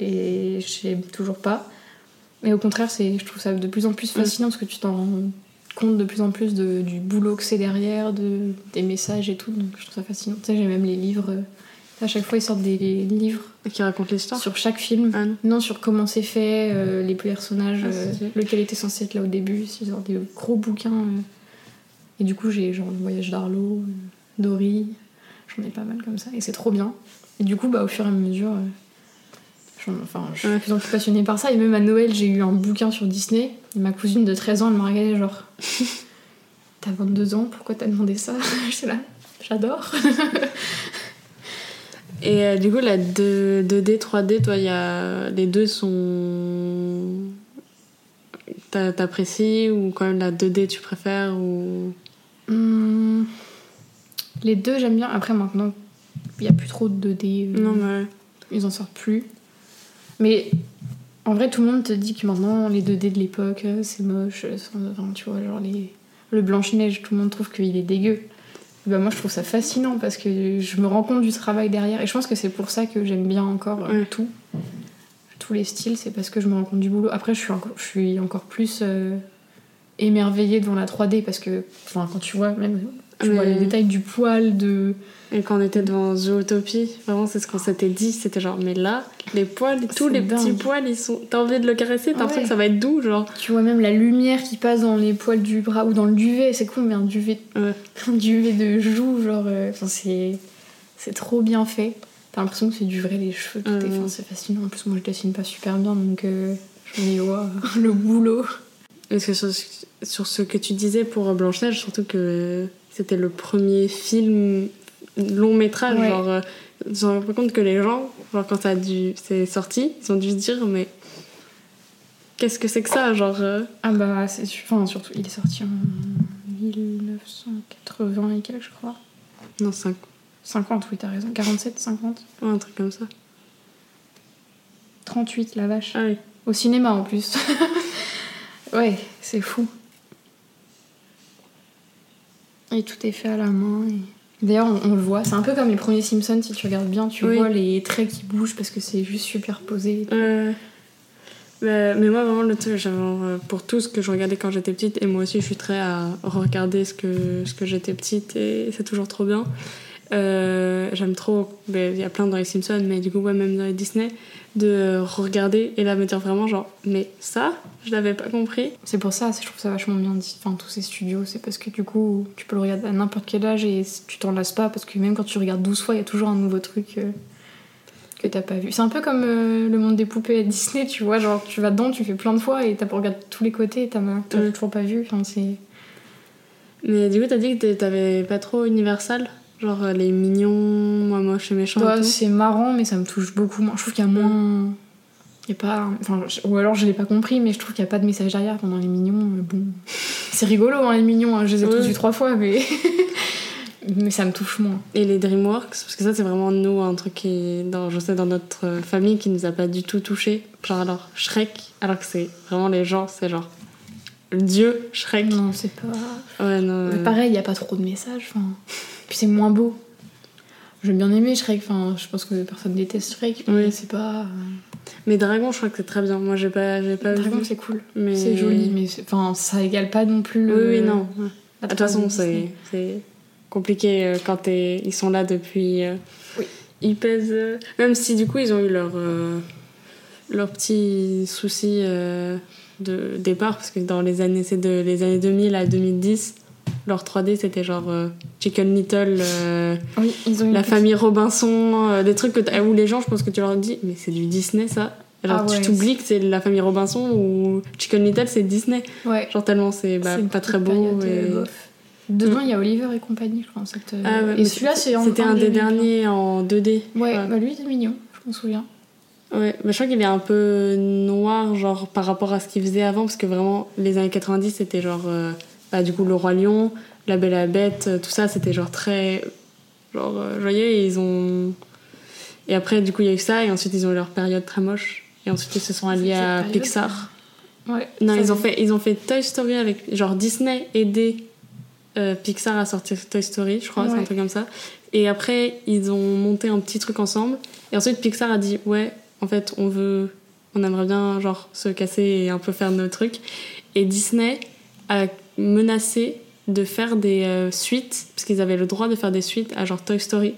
et j'aime toujours pas. Mais au contraire, c'est je trouve ça de plus en plus fascinant parce que tu t'en rends compte de plus en plus de- du boulot que c'est derrière, de, des messages et tout. Donc je trouve ça fascinant. Tu sais, j'ai même les livres. À chaque fois, ils sortent des livres Qui raconte l'histoire. sur chaque film. Ah non. Non, sur comment c'est fait, euh, les personnages, Ah, euh, lequel était censé être là au début, c'est genre des gros bouquins. euh. Et du coup, j'ai genre le voyage d'Arlo, Dory, j'en ai pas mal comme ça, et c'est trop bien. Et du coup, bah, au fur et à mesure, enfin, je suis de plus en plus passionnée par ça. Et même à Noël, j'ai eu un bouquin sur Disney, et ma cousine de 13 ans, elle m'a regardé genre T'as 22 ans, pourquoi t'as demandé ça Je sais là. j'adore. Et euh, du coup, la 2, 2D, 3D, toi, y a... les deux sont. T'a- T'apprécies ou quand même la 2D tu préfères ou... Hum, Les deux, j'aime bien. Après, maintenant, il n'y a plus trop de 2D. euh, Non, mais. Ils en sortent plus. Mais en vrai, tout le monde te dit que maintenant, les 2D de l'époque, euh, c'est moche. euh, Enfin, tu vois, genre les... le Blanche-Neige, tout le monde trouve qu'il est dégueu. Bah, moi, je trouve ça fascinant parce que je me rends compte du travail derrière. Et je pense que c'est pour ça que j'aime bien encore euh, Ouais. tout. Tous les styles, c'est parce que je me rends compte du boulot. Après, je suis encore, je suis encore plus euh, émerveillée devant la 3D parce que, enfin, quand tu vois, même, tu Mais- vois les détails du poil, de. Et quand on était devant Zootopie, vraiment, c'est ce qu'on s'était dit. C'était genre, mais là, les poils, tous C'est les petits poils, ils sont. T'as envie de le caresser, t'as l'impression Ouais. que ça va être doux, genre. Tu vois même la lumière qui passe dans les poils du bras ou dans le duvet. C'est cool, mais un duvet, Ouais. un duvet de joue, genre. euh, Enfin, c'est, c'est trop bien fait. T'as l'impression que c'est du vrai, les cheveux, tout est. Enfin, c'est fascinant. En plus, moi, je dessine pas super bien, donc euh, je me dis, waouh, le boulot. Parce que sur, sur ce que tu disais pour Blanche-Neige, surtout que c'était le premier film long métrage, Ouais. genre, euh, je me rends compte que les gens, genre, quand ça dû, c'est sorti, ils ont dû se dire, mais qu'est-ce que c'est que ça, genre. euh, Ah bah, c'est, enfin, surtout, il est sorti en 1980 et quelques, je crois. Non, 5 50, oui, t'as raison. 47, 50, ouais, un truc comme ça. 38, la vache. Ah oui. Au cinéma en plus. ouais, c'est fou. Et tout est fait à la main. et- D'ailleurs, on, on le voit. C'est un peu comme les premiers Simpsons, si tu regardes bien, tu Oui. vois les traits qui bougent parce que c'est juste superposé. Euh, bah, mais moi, vraiment, le truc, genre, pour tout ce que je regardais quand j'étais petite, et moi aussi, je suis très à regarder ce que, ce que j'étais petite, et c'est toujours trop bien. Euh, J'aime trop, bah, il y a plein dans les Simpsons, mais du coup, ouais, même dans les Disney, de regarder et là me dire vraiment, genre, mais ça, je l'avais pas compris. C'est pour ça, je trouve ça vachement bien dit. Enfin, tous ces studios, c'est parce que du coup, tu peux le regarder à n'importe quel âge et tu t'en lasses pas parce que même quand tu regardes 12 fois, il y a toujours un nouveau truc euh, que t'as pas vu. C'est un peu comme euh, le monde des poupées à Disney, tu vois. Genre, tu vas dedans, tu fais plein de fois et t'as pas regardé tous les côtés et t'as toujours pas vu. Enfin, c'est. Mais du coup, t'as dit que t'avais pas trop Universal? Genre euh, les mignons, moi moche et méchant Ouais, c'est marrant, mais ça me touche beaucoup moins. Je trouve qu'il y a moins. Il y a pas. Enfin, ou alors je l'ai pas compris, mais je trouve qu'il n'y a pas de message derrière pendant les mignons. Bon. C'est rigolo, hein, les mignons. hein, Je les ai tous vus trois fois, mais. mais ça me touche moins. Et les DreamWorks, parce que ça c'est vraiment nous un truc qui, dans, je sais, dans notre euh, famille qui nous a pas du tout touché. Genre alors Shrek, alors que c'est vraiment les gens, c'est genre le dieu Shrek. Non, c'est pas. Ouais, non. Mais euh, pareil, il n'y a pas trop de messages. Enfin... Puis c'est moins beau. J'ai bien aimé Shrek. Enfin, je pense que personne déteste Shrek. Mais Oui. c'est pas. Mais Dragon, je crois que c'est très bien. Moi j'ai pas, j'ai pas Dragon, c'est cool. Mais... C'est joli, mais enfin, ça égale pas non plus Oui, le. oui, non. ouais. la De toute façon, 3D c'est compliqué euh, quand t'es- ils sont là depuis. euh, Oui. Ils pèsent. euh, Même si du coup, ils ont eu leur, euh, leur petit souci euh, de départ, parce que dans les années, c'est de les années 2000 à 2010, leur 3D c'était genre euh, Chicken Little, euh, Oui, ils ont une La petite- famille Robinson, euh, des trucs que où les gens, je pense que tu leur dis, mais c'est du Disney ça. Genre, Ah tu t'oublies que c'est La famille Robinson ou Chicken Little c'est Disney. Ouais. Genre tellement c'est bah, pas très beau. Dedans, il y a Oliver et compagnie, je crois. Cette... Ah ouais, et mais celui-là, c'est en- C'était un des derniers en 2D. Ouais, bah lui, c'est mignon, je m'en souviens. Ouais, je crois qu'il est un peu noir, genre par rapport à ce qu'il faisait avant, parce que vraiment, les années 90, c'était genre. euh, bah, du coup, Le Roi Lion, La Belle et la Bête, euh, tout ça, c'était genre très. genre euh, joyeux, et ils ont. Et après, du coup, il y a eu ça, et ensuite, ils ont eu leur période très moche, et ensuite, ils se sont alliés à période, Pixar. Ouais. Non, ils ont, fait, ils ont fait Toy Story avec. Genre Disney aidé euh, Pixar à sortir Toy Story, je crois, c'est un truc comme ça. Et après, ils ont monté un petit truc ensemble. Et ensuite, Pixar a dit Ouais, en fait, on veut. On aimerait bien, genre, se casser et un peu faire nos trucs. Et Disney a menacé de faire des euh, suites, parce qu'ils avaient le droit de faire des suites à genre Toy Story.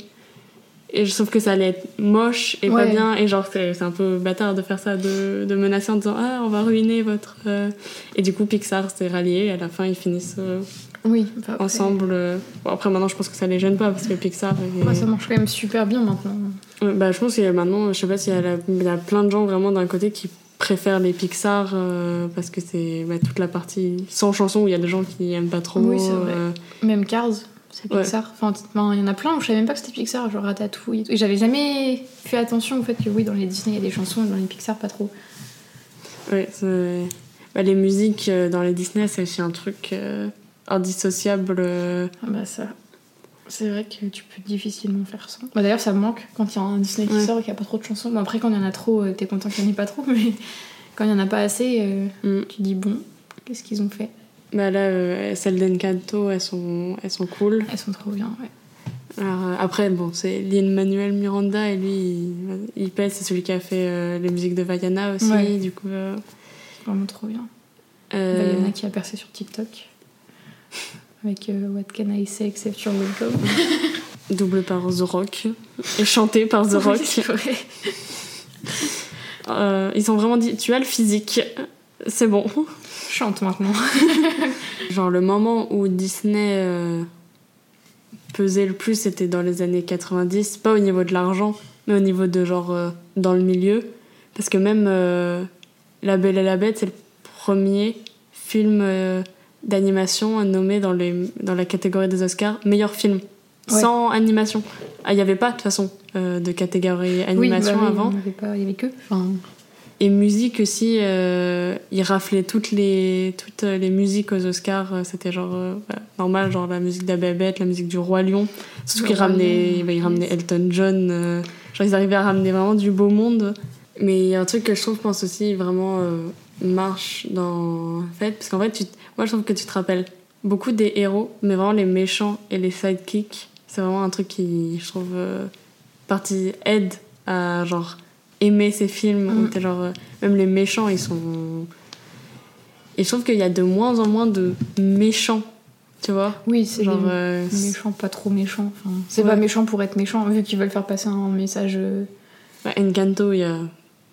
Et je trouve que ça allait être moche et pas bien. Et genre, c'est un peu bâtard de faire ça, de, de menacer en disant Ah, on va ruiner votre. euh. Et du coup, Pixar s'est rallié. Et à la fin, ils finissent euh, Oui, bah après- ensemble. Bon, après, maintenant, je pense que ça les gêne pas parce que Pixar. est- Ouais, ça marche quand même super bien maintenant. Bah, je pense qu'il y a maintenant, je sais pas s'il y, a la- il y a plein de gens vraiment d'un côté qui préfèrent les Pixar euh, parce que c'est bah, toute la partie sans chanson où il y a des gens qui aiment pas trop. Oui, c'est vrai. euh, Même Cars, c'est Ouais. Pixar. Enfin, il y en a plein où je savais même pas que c'était Pixar, genre Ratatouille et tout. Et j'avais jamais fait attention au fait que oui, dans les Disney, il y a des chansons, et dans les Pixar, pas trop. Ouais, bah, les musiques euh, dans les Disney, c'est aussi un truc indissociable. Ah bah ça. C'est vrai que tu peux difficilement faire ça. Bah d'ailleurs, ça me manque quand il y a un Disney qui Ouais. sort et qu'il n'y a pas trop de chansons. Bon, après, quand il y en a trop, euh, t'es content qu'il n'y en ait pas trop, mais quand il n'y en a pas assez, euh, Mm. tu dis bon, qu'est-ce qu'ils ont fait? Bah là, euh, celles d'Encanto, elles sont, elles sont cool. Elles sont trop bien, ouais. Alors, euh, après, bon, c'est Lin-Manuel Miranda et lui, il, il pèse, c'est celui qui a fait euh, les musiques de Vaiana aussi, Ouais. du coup. Vraiment trop bien. euh, Bah, Il y en a qui a percé sur TikTok. Avec euh, What Can I Say Except You're Welcome. double par The Rock et chanté par The Rock. Euh, ils ont vraiment dit, tu as le physique, c'est bon. Chante maintenant. Genre le moment où Disney euh, pesait le plus, c'était dans les années 90, pas au niveau de l'argent, mais au niveau de genre euh, dans le milieu. Parce que même La Belle et la Bête, c'est le premier film d'animation nommé dans, les, dans la catégorie des Oscars meilleur film. Ouais. Sans animation. Ah, Il n'y avait pas de toute façon euh, de catégorie animation oui, bah oui, avant. Il n'y avait, pas- il y avait que. Enfin, Et musique aussi, euh, il raflait toutes les, toutes les musiques aux Oscars. euh, C'était genre euh, bah, normal, genre la musique d'Ababette, la musique du Roi Lion. Surtout qu'ils ramenaient, Lion, bah, ils ramenaient. Elton John. euh, genre ils arrivaient à ramener vraiment du beau monde. Mais il y a un truc que je trouve, je pense aussi, vraiment marche dans le fait. Parce qu'en fait, tu, moi je trouve que tu te rappelles beaucoup des héros, mais vraiment les méchants et les sidekicks. C'est vraiment un truc qui, je trouve, euh, partie aide à genre aimer ces films Mm. t'es genre euh, même les méchants ils sont et je trouve qu'il y a de moins en moins de méchants tu vois? Oui, c'est genre euh, méchant, pas trop méchant. Enfin, c'est Ouais. pas méchant pour être méchant, vu qu'ils veulent faire passer un message. euh, ouais, Encanto il y a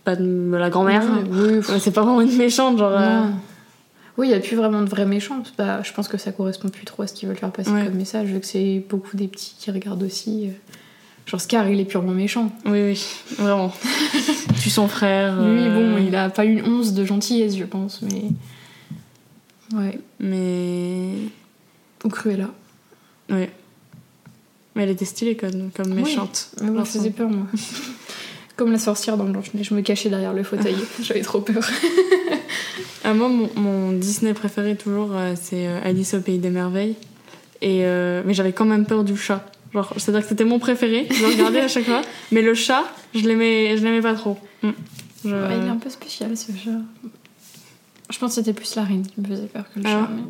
pas de la grand-mère ouais, oui, Ouais, c'est pas vraiment une méchante genre euh. Oui, il n'y a plus vraiment de vrais méchants. Bah, je pense que ça correspond plus trop à ce qu'ils veulent faire passer Ouais. comme message, vu que c'est beaucoup des petits qui regardent aussi. euh, Genre Scar, il est purement méchant. oui oui vraiment tu son frère Lui, euh, bon, il a pas une once de gentillesse, je pense, mais. Ouais. mais Ou Cruella. ouais mais elle était stylée comme, comme Oui. méchante Mais moi, Genre, je faisais peur, moi. Comme la sorcière dans Blanche-Neige, je me cachais derrière le fauteuil. J'avais trop peur. Ah, moi, mon, mon Disney préféré toujours, euh, c'est euh, Alice au Pays des Merveilles. Et, euh, mais j'avais quand même peur du chat. Genre, c'est-à-dire que c'était mon préféré, je le regardais à chaque fois. Mais le chat, je l'aimais, je l'aimais pas trop. Mm. Je- Ouais, il est un peu spécial, ce chat. Je pense que c'était plus la reine qui me faisait peur que le Ah. chat. mais-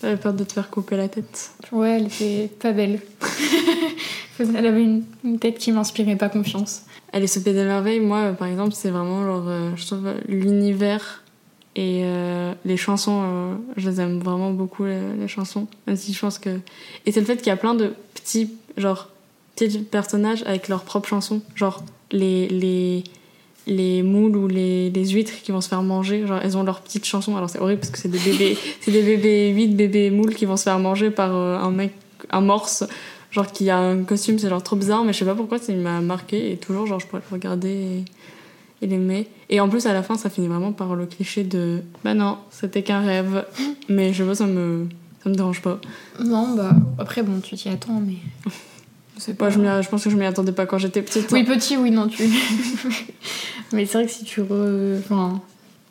J'avais peur de te faire couper la tête. Ouais, elle était pas belle. elle avait une, une tête qui m'inspirait pas confiance. Alice au Pays des Merveilles, moi, euh, par exemple, c'est vraiment genre, euh, je trouve, euh, l'univers et euh, les chansons, euh, je les aime vraiment beaucoup, les, les chansons. Même si je pense que. Et c'est le fait qu'il y a plein de petits, genre, petits personnages avec leurs propres chansons. Genre, les, les, les moules ou les, les huîtres qui vont se faire manger, genre, elles ont leurs petites chansons. Alors, c'est horrible parce que c'est des bébés, c'est des bébés huîtres, bébés moules qui vont se faire manger par euh, un mec, un morse genre qui a un costume c'est genre trop bizarre mais je sais pas pourquoi ça m'a marqué et toujours genre je pourrais le regarder et, et l'aimer et en plus à la fin ça finit vraiment par le cliché de bah non c'était qu'un rêve mais je sais pas ça me ça me dérange pas Non, bah après, bon, tu t'y attends, mais. C'est Moi, je, pense que je m'y attendais pas quand j'étais petite Oui, petit, oui, non, tu. mais c'est vrai que si tu. re- Enfin,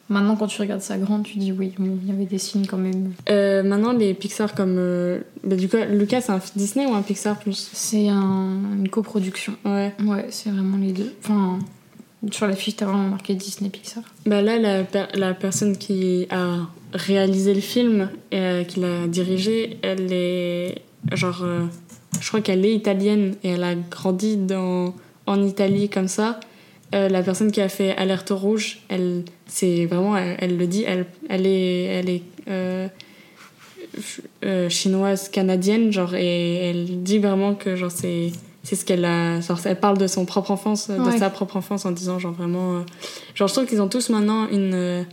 maintenant, quand tu regardes ça grande, tu dis oui, bon, il y avait des signes quand même. Euh, maintenant les Pixar comme euh, bah, du coup Lucas c'est un Disney ou un Pixar plus? C'est un- une coproduction. ouais Ouais, c'est vraiment les deux. Enfin, sur la fiche, t'as vraiment marqué Disney Pixar. Bah là, la, per- la personne qui a réalisé le film et euh, qui l'a dirigé, elle est genre, je crois qu'elle est italienne et elle a grandi dans, en Italie comme ça. Euh, la personne qui a fait Alerte rouge, elle, c'est vraiment, elle, elle le dit, elle, elle est, elle est euh, euh, chinoise canadienne, genre, et elle dit vraiment que genre c'est c'est ce qu'elle a genre elle parle de son propre enfance de sa propre enfance en disant genre vraiment genre je trouve qu'ils ont tous maintenant une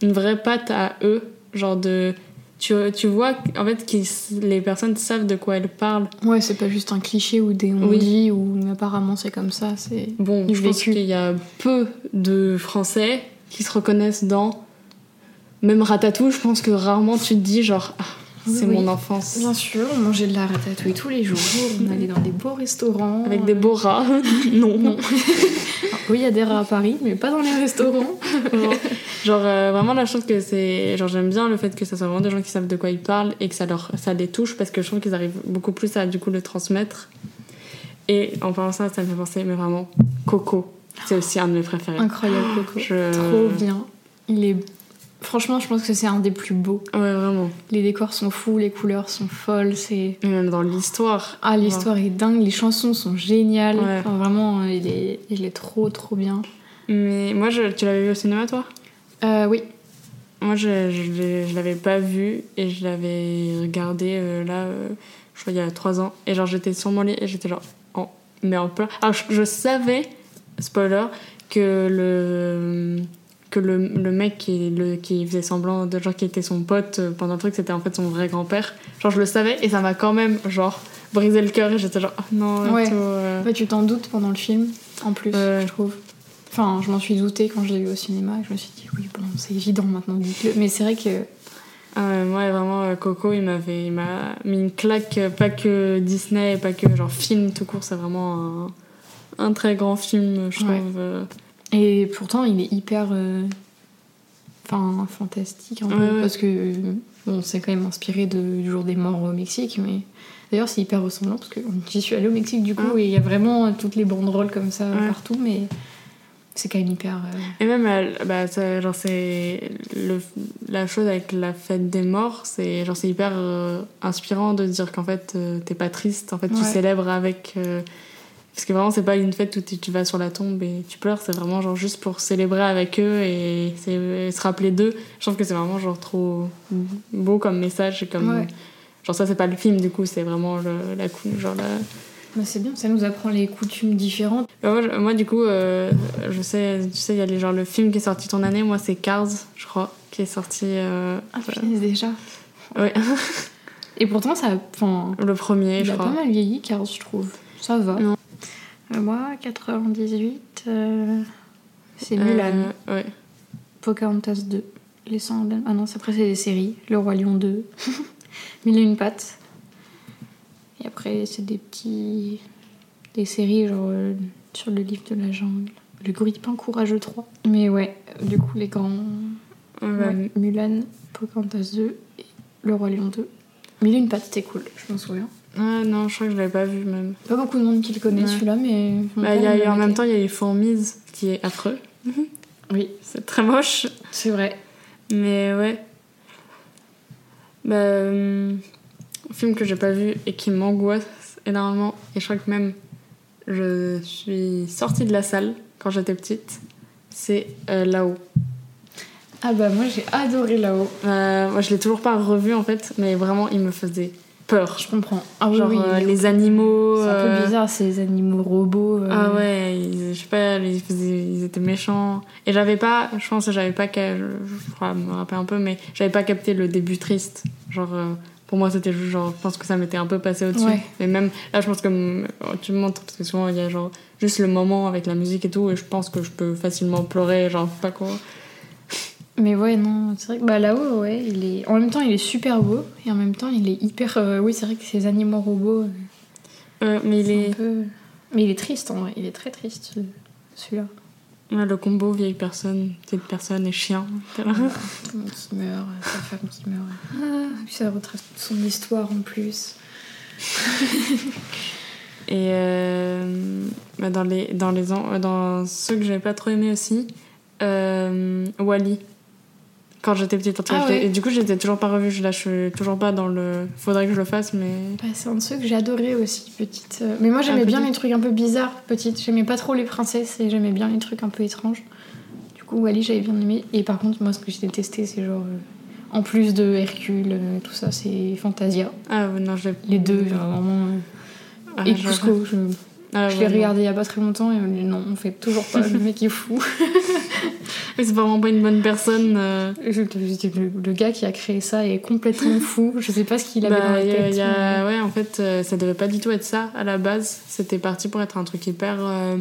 une vraie patte à eux genre de tu, tu vois en fait qu'ils les personnes savent de quoi elles parlent Ouais, c'est pas juste un cliché ou des on Oui. dit ou apparemment c'est comme ça. C'est bon je pense qu'il y a peu de français qui se reconnaissent dans même Ratatouille je pense que rarement tu te dis genre ah, C'est Oui. mon enfance. Bien sûr, on mangeait de la ratatouille tous les jours, on allait dans des beaux restaurants. Avec des beaux rats. non. Non. oui, il y a des rats à Paris, mais pas dans les restaurants. genre, euh, vraiment là je trouve que c'est genre j'aime bien le fait que ça soit vraiment des gens qui savent de quoi ils parlent et que ça leur ça les touche parce que je trouve qu'ils arrivent beaucoup plus à du coup le transmettre et en parlant ça ça me fait penser mais vraiment Coco c'est aussi un de mes préférés Incroyable, Coco. Je- Trop bien. Il est... Franchement, je pense que c'est un des plus beaux. ouais vraiment Les décors sont fous, les couleurs sont folles, c'est... et même dans l'histoire Ah, l'histoire est dingue, les chansons sont géniales. Ouais. Enfin, vraiment, euh, il est, il est trop, trop bien. mais moi je, tu l'avais vu au cinéma toi? Euh, oui, moi je, je, l'avais pas vu et je l'avais regardé euh, là euh, je crois il y a trois ans et genre j'étais sur mon lit et j'étais genre en mais en pleurs alors je, je savais spoiler que le que le, le mec qui, le, qui faisait semblant de genre qui était son pote euh, pendant le truc c'était en fait son vrai grand-père genre je le savais et ça m'a quand même genre brisé le cœur et j'étais genre ah non Ouais. tout, euh. En fait, tu t'en doutes pendant le film, en plus, Ouais. je trouve. Enfin, je m'en suis doutée quand je l'ai vu au cinéma et je me suis dit, oui, bon, c'est évident maintenant, dites-le. Mais c'est vrai que Ah ouais, moi vraiment euh, Coco il m'avait il m'a mis une claque euh, pas que Disney pas que genre film tout court c'est vraiment un, un très grand film je Ouais. trouve euh. Et pourtant, il est hyper. euh, Enfin, fantastique un peu. Ouais, ouais. Parce que. Bon, c'est quand même inspiré de, du jour des morts au Mexique, mais. D'ailleurs, c'est hyper ressemblant parce que j'y suis allée au Mexique du coup Ah. et il y a vraiment toutes les banderoles comme ça Ouais. partout, mais c'est quand même hyper. euh, et même bah, ça, genre c'est le, la chose avec la fête des morts c'est genre c'est hyper euh, inspirant de dire qu'en fait euh, t'es pas triste en fait tu célèbres avec parce que vraiment c'est pas une fête où tu, vas sur la tombe et tu pleures c'est vraiment genre juste pour célébrer avec eux et, se rappeler d'eux je trouve que c'est vraiment genre trop beau comme message comme Ouais. Genre ça c'est pas le film du coup, c'est vraiment le- la genre la... bah, c'est bien, ça nous apprend les coutumes différentes. Bah, moi, du coup, euh, je sais, tu sais, il y a les, genre le film qui est sorti ton année, moi c'est Cars, je crois, qui est sorti euh, Ah, putain, déjà. ouais, Et pourtant, ça. Enfin, le premier, il je a crois. pas mal vieilli, Cars, je trouve. Ça va. Non. Euh, moi, 98, euh, c'est Euh, Mulan. ouais. Pocahontas 2. Les 100 Dal- Ah non, après, c'est des séries. Le Roi Lion 2. Mille et une pattes. Et après, c'est des petits. Des séries, genre euh, sur le livre de la jungle. Le Grippin courageux 3. Mais ouais, du coup, les grands. Ouais, Ouais, Mulan, Pocahontas 2 et Le Roi Lion 2. Mille et une pattes, c'était cool, je m'en souviens. Ah, non, je crois que je l'avais pas vu même. Pas beaucoup de monde qui le connaît Ouais. celui-là, mais. Bah, y a, en même temps, il y a eu Fourmise qui est affreux. Oui, C'est très moche, c'est vrai. mais ouais. Bah, euh, un film que j'ai pas vu et qui m'angoisse énormément, et je crois que même je suis sortie de la salle quand j'étais petite, c'est euh, là-haut. Ah bah moi j'ai adoré là-haut. Euh, moi, je l'ai toujours pas revu en fait, mais vraiment, il me faisait peur. Je comprends. Ah oui, Genre oui, euh, les animaux. C'est un euh, peu bizarre ces animaux robots. euh. Ah ouais, ils, je sais pas, ils, étaient méchants. Et j'avais pas, je pense j'avais pas, je, crois me rappeler un peu, mais j'avais pas capté le début triste. Genre, euh, pour moi, c'était juste genre, je pense que ça m'était un peu passé au-dessus. Ouais. Mais même là, je pense que mm, tu me montres, parce que souvent, il y a genre juste le moment avec la musique et tout, et je pense que je peux facilement pleurer, genre, pas quoi. Mais ouais, non, c'est vrai que bah, là-haut, ouais, il est... en même temps il est super beau et en même temps il est hyper. euh, Oui, c'est vrai que ces animaux robots, euh, mais il est. peu. Mais il est triste en vrai, il est très triste ce- celui-là. Ouais, le combo vieille personne, petite personne et chien. Tout le monde qui meurt, euh, sa femme qui meurt. Ah, puis ça retrace son histoire en plus. Et euh, bah, dans, les, dans, les, dans ceux que j'avais pas trop aimé aussi, Wally. Quand j'étais petite. en tout Ah ouais. Et du coup, j'étais toujours pas revue. Là, je suis toujours pas dans le. Faudrait que je le fasse, mais. Bah, c'est un ceux que j'ai adoré aussi, petite. euh, Mais moi j'aimais Ah, bien les trucs un peu bizarres, petite. J'aimais pas trop les princesses et j'aimais bien les trucs un peu étranges. Du coup, Wally, j'avais bien aimé. Et par contre, moi, ce que j'ai détesté, c'est genre. euh, en plus de Hercule, euh, tout ça, c'est Fantasia. Ah non, je. Les deux, genre, vraiment. euh, Ah, et Cusco, je, Ah, je l'ai regardé il y a pas très longtemps et on dit non, on fait toujours pas, le mec est fou. Mais c'est vraiment pas une bonne personne. euh. Je- je- le, le gars qui a créé ça est complètement fou. Je sais pas ce qu'il avait Bah, dans la il y a- tête. y a- Ouais, en fait, euh, ça devait pas du tout être ça à la base. C'était parti pour être un truc hyper. euh,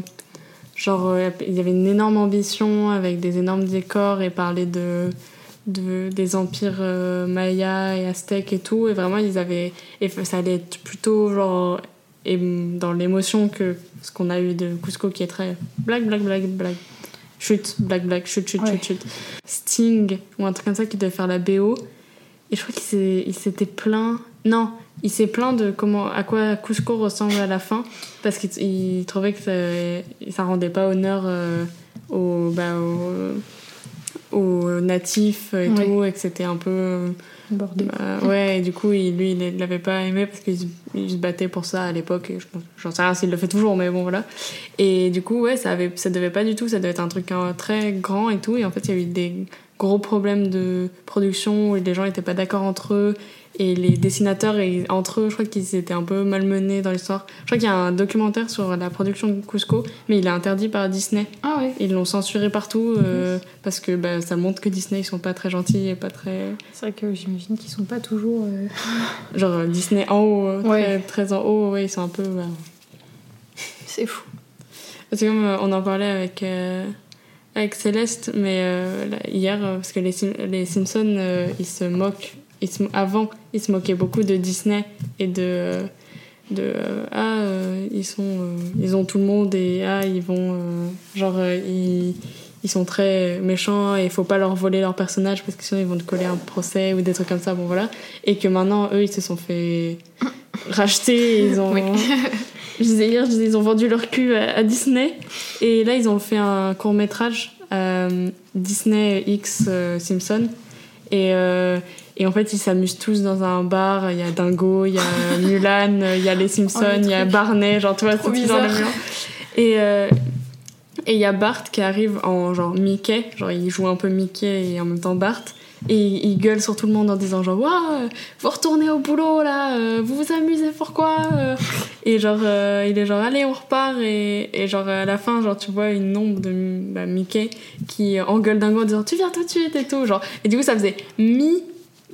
Genre, euh, il y avait une énorme ambition avec des énormes décors et parler de de, des empires euh, mayas et aztèques et tout. Et vraiment, ils avaient. Et ça allait être plutôt genre. Et dans l'émotion que ce qu'on a eu de Cusco qui est très blague, blague, blague, blague. Chute, blague, blague, chute, chute, Ouais. chute, chute. Sting ou un truc comme ça qui devait faire la BO. Et je crois qu'il s'était plaint. Non, il s'est plaint de comment, à quoi Cusco ressemble à la fin. Parce qu'il il trouvait que ça, ça rendait pas honneur euh, aux, bah, aux, aux natifs et Ouais. tout. Et que c'était un peu. Euh, ouais, et du coup, il, lui, il l'avait pas aimé parce qu'il se- battait pour ça à l'époque. J'en sais rien s'il le fait toujours, mais bon, voilà. Et du coup, ouais, ça, avait, ça devait pas du tout, ça devait être un truc hein, très grand et tout. Et en fait, il y a eu des gros problèmes de production où les gens étaient pas d'accord entre eux. Et les dessinateurs, et, entre eux, je crois qu'ils étaient un peu malmenés dans l'histoire. Je crois qu'il y a un documentaire sur la production de Cusco, mais il est interdit par Disney. Ah ouais. Ils l'ont censuré partout euh, parce que bah, ça montre que Disney, ils sont pas très gentils et pas très. C'est vrai que j'imagine qu'ils sont pas toujours. euh, Genre euh, Disney en haut, très, Ouais. très en haut, ouais, ils sont un peu. bah, C'est fou. C'est comme euh, on en parlait avec, avec Céleste, mais euh, là, hier, parce que les, Sim- les Simpsons, euh, ils se moquent. Se, avant, ils se moquaient beaucoup de Disney et de. euh, de ah, euh, ils, sont, euh, ils ont tout le monde et ah, ils vont. genre, ils, ils sont très méchants et il faut pas leur voler leur personnage parce que sinon ils vont te coller un procès ou des trucs comme ça. Bon, voilà. Et que maintenant, eux, ils se sont fait racheter. et Ils ont. Oui. Je disais hier, je disais, ils ont vendu leur cul à, à Disney. Et là, ils ont fait un court métrage, euh, Disney X euh, Simpson. Et, euh, et en fait, ils s'amusent tous dans un bar. Il y a Dingo, il y a Mulan, il y a les Simpsons, Oh, le il y a. Barney, genre, tu vois, c'est tout dans le. Et euh, et il y a Bart qui arrive en genre Mickey, genre il joue un peu Mickey et en même temps Bart. Et il gueule sur tout le monde en disant genre Waouh, vous retournez au boulot là, euh, vous vous amusez pourquoi euh Et genre euh, il est genre allez on repart et, et genre à la fin genre tu vois une ombre de bah, Mickey qui engueule Dingo en disant tu viens tout de suite et tout genre et du coup ça faisait mi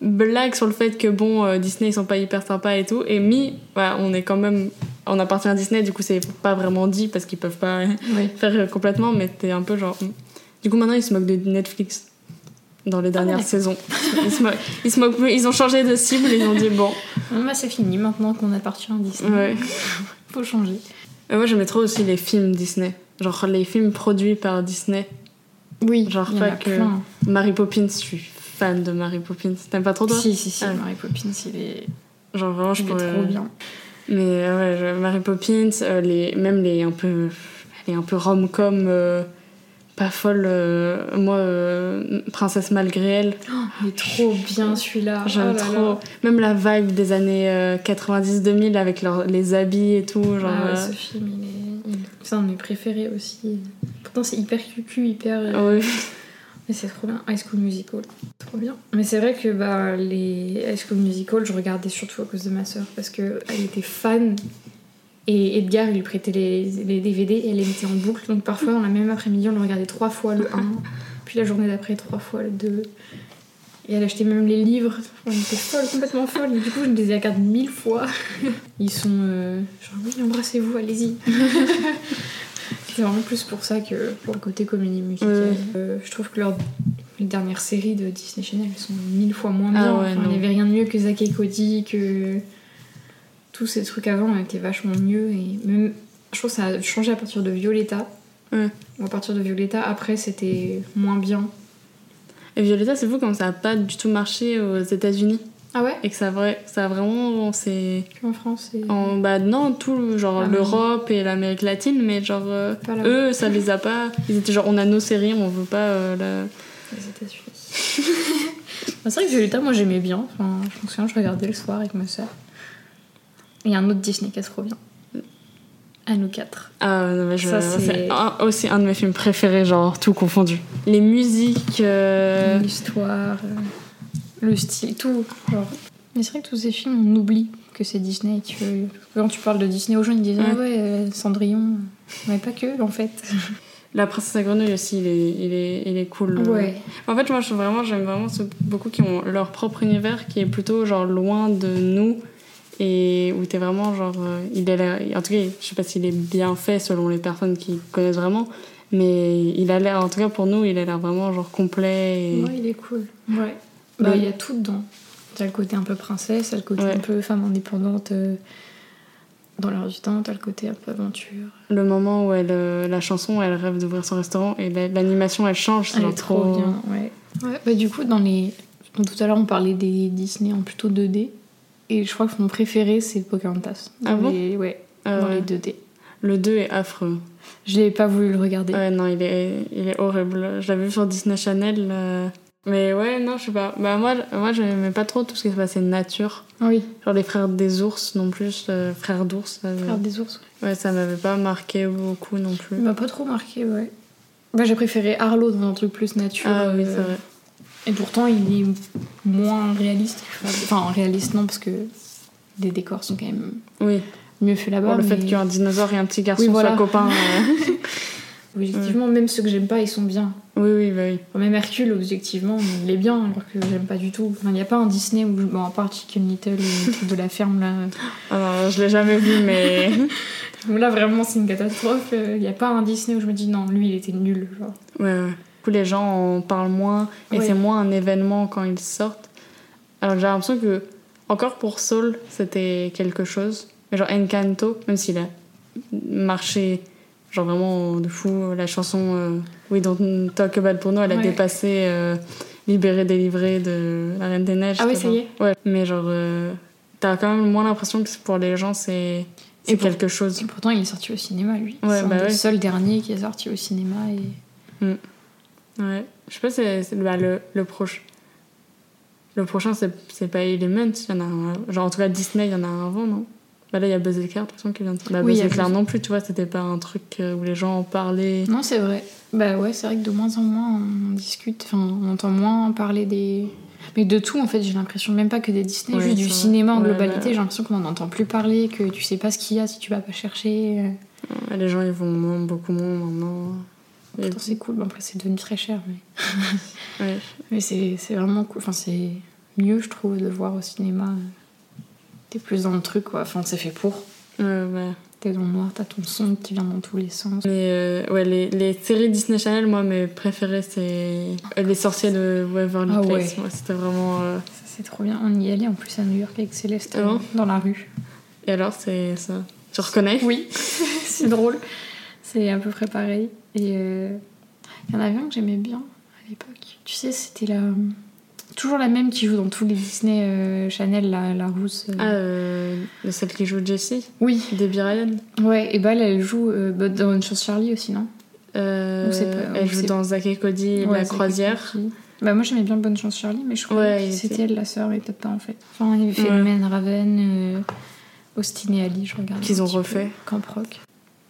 blague sur le fait que bon euh, Disney ils sont pas hyper sympas et tout et mi voilà, on est quand même on appartient à Disney du coup c'est pas vraiment dit parce qu'ils peuvent pas Oui. faire complètement, mais t'es un peu genre. hmm. Du coup, maintenant, ils se moquent de Netflix dans les dernières ouais. saisons. Ils se, moquent, ils se moquent plus. Ils ont changé de cible, ils ont dit bon. Bah, c'est fini maintenant qu'on appartient à Disney. Ouais. Faut changer. Et moi, j'aimais trop aussi les films Disney. Genre les films produits par Disney. Oui, Genre pas que. plein. Mary Poppins, je suis fan de Mary Poppins. T'aimes pas trop toi Si, si, si, Ah. Mary Poppins, il est, Genre vraiment, je il est pourrais. trop bien. Mais euh, ouais, je- Mary Poppins, euh, les, même les un peu, les un peu rom-com, euh, pas folle. euh, moi, Princesse malgré elle, Il est trop bien celui-là. j'aime Oh trop. là. Même la vibe des années euh, 90-2000 avec leurs- les habits et tout. Genre, Ah ouais, ce film, il est... C'est un de mes préférés aussi. Pourtant, c'est hyper cucu, hyper... ouais. Mais c'est trop bien. High School Musical. Mais c'est vrai que bah, les High School Musical, je regardais surtout à cause de ma sœur parce qu'elle était fan. Et Edgar, il lui prêtait les, les DVD et elle les mettait en boucle. Donc parfois, dans la même après-midi, on le regardait trois fois le 1, puis la journée d'après, trois fois le 2. Et elle achetait même les livres. On était folle, complètement folle. Et du coup, je les ai regardés mille fois. Ils sont euh, genre, oui, embrassez-vous, allez-y. C'est vraiment plus pour ça que pour le côté comédie musicale. Ouais. Euh, je trouve que leurs les dernières séries de Disney Channel elles sont mille fois moins Ah bien. ouais, Enfin, il n'y avait rien de mieux que Zack et Cody, que tous ces trucs avant étaient vachement mieux. Et même, je trouve que ça a changé à partir de Violetta. Ouais. Ou à partir de Violetta, après c'était moins bien. Et Violetta, c'est fou comme ça a pas du tout marché aux États-Unis. Ah ouais? Et que ça, a vrai, ça a vraiment. C'est. En France, c'est. En, bah non, tout, genre Ah, l'Europe et l'Amérique latine, mais genre euh, eux, ça les a pas. Ils étaient genre, on a nos séries, on veut pas euh, la. Les États-Unis. Bah, c'est vrai que Violetta, moi j'aimais bien. Enfin, je me souviens, je regardais le soir avec ma soeur. Il y a un autre Disney qui est trop bien. À nous quatre. Ah non, mais je- Ça, c'est- c'est un- aussi un de mes films préférés, genre tout confondu. Les musiques. euh, L'histoire, euh, le style, tout. Genre. Mais c'est vrai que tous ces films, on oublie que c'est Disney. et que- Quand tu parles de Disney aux gens, ils disent Ouais. Ah ouais, euh, Cendrillon. Mais pas que, en fait. La princesse à grenouille aussi, il est, il est, il est cool. Ouais. En fait, moi, je, vraiment, j'aime vraiment ceux- beaucoup qui ont leur propre univers qui est plutôt genre loin de nous et où t'es vraiment genre. euh, il est en tout cas, je sais pas s'il est bien fait selon les personnes qui connaissent vraiment, Mais il a l'air, en tout cas pour nous, il a l'air vraiment genre complet. Et... Ouais, il est cool. Ouais. Bah, il y a tout dedans. T'as le côté un peu princesse, t'as le côté Ouais. un peu femme indépendante euh, dans l'air du temps, t'as le côté un peu aventure. Le moment où elle, euh, la chanson, elle rêve d'ouvrir son restaurant et la- l'animation, elle change. c'est Elle est trop bien, ouais. ouais. Bah, du coup, dans les. donc, tout à l'heure, on parlait des Disney en plutôt 2D. Et je crois que mon préféré, c'est Pocahontas. Ah bon? les- Ouais, Ah dans les 2D. Le 2 est affreux. Je n'ai pas voulu le regarder. Ouais, non, il est, il est horrible. Je l'avais vu sur Disney Channel. Mais ouais, non, je sais pas. Bah, moi, moi j'aimais pas trop tout ce qui se passait nature. Oui, Genre les frères des ours non plus, euh, frères d'ours. ça- Frère des ours. Ouais, ça m'avait pas marqué beaucoup non plus. Il m'a pas trop marqué, ouais. Bah, j'ai préféré Arlo dans un truc plus nature. Ah oui, euh, c'est vrai. Et pourtant, il est moins réaliste. Enfin, réaliste non, parce que les décors sont quand même Oui, mieux faits là-bas. pour le fait mais- qu'un dinosaure et un petit garçon Oui, voilà. copains. euh, Objectivement, même ceux que j'aime pas, ils sont bien. Oui, oui, bah oui. Enfin, Même Hercule, objectivement, il est bien, alors que j'aime pas du tout. Il n'y a pas un Disney où, je- bon, à part Chicken Little et de la ferme, là. Alors, je l'ai jamais vu, mais. Là, vraiment, c'est une catastrophe. Il n'y a pas un Disney où je me dis non, lui, il était nul. Genre. Ouais, ouais. Du coup, les gens en parlent moins et Ouais. c'est moins un événement quand ils sortent. Alors, j'ai l'impression que, encore pour Soul, c'était quelque chose. Mais genre Encanto, même s'il a marché, genre vraiment de fou, la chanson euh, We Don't Talk About pour nous, elle a Ouais. dépassé euh, Libéré, délivré de La Reine des Neiges. Ah c'était ça y Ouais, mais genre, euh, t'as quand même moins l'impression que pour les gens, c'est pour- quelque chose. Et pourtant, il est sorti au cinéma, lui. Ouais, c'est un bah des ouais. seuls derniers qui est sorti au cinéma. Et... Ouais. Je sais pas, c'est bah, le, le prochain. Le prochain, c'est c'est pas Element, il y en a un. Genre, en tout cas, Disney, il y en a un avant, non? Bah là, il y a Buzz Éclair, de toute façon, qui vient de. Bah, Oui, Buzz Éclair non plus, tu vois, c'était pas un truc euh, où les gens en parlaient. Non, c'est vrai. Bah ouais, c'est vrai que de moins en moins, on discute, enfin, on entend moins parler des. Mais de tout, en fait, j'ai l'impression, même pas que des Disney, Ouais, juste du vrai. cinéma en Ouais, globalité, ouais. j'ai l'impression qu'on n'en entend plus parler, que tu sais pas ce qu'il y a si tu vas pas chercher. euh. Les gens, ils vont moins, beaucoup moins maintenant. Et- c'est cool. Bon, après, c'est devenu très cher, mais, mais c'est c'est vraiment cool. Enfin, c'est mieux, je trouve, de voir au cinéma. Euh, T'es plus dans le truc, quoi. Enfin, c'est fait pour. Ouais, ouais. T'es dans le noir, t'as ton son qui vient dans tous les sens. Mais euh, ouais, les, les séries Disney Channel, moi, mes préférées, c'est euh, Les Sorciers de Waverly Ah Place. ouais. C'était vraiment. euh, c'est trop bien. On y allait en plus à New York avec Céleste Ah bon euh, dans la rue. Et alors, c'est ça? Tu reconnais? Oui, c'est drôle. C'est à peu près pareil. Et euh, il y en avait un que j'aimais bien à l'époque. Tu sais, c'était la. Toujours la même qui joue dans tous les Disney euh, Chanel, la, la rousse. euh. Ah, euh, celle qui joue Jessie, Oui, Debbie Ryan. ouais, et bah elle, elle joue euh, bah, dans Une chance Charlie aussi, non? Euh, pas- elle ou joue dans Zack et Cody Ouais, la croisière. Bah moi j'aimais bien Bonne chance Charlie, mais je crois Ouais, que c'était était- elle la sœur et peut-être pas en fait. Enfin, il y avait Ouais. Phénomène, Raven, euh, Austin et Ali, je regarde. Qu'ils ont refait. Camp Rock.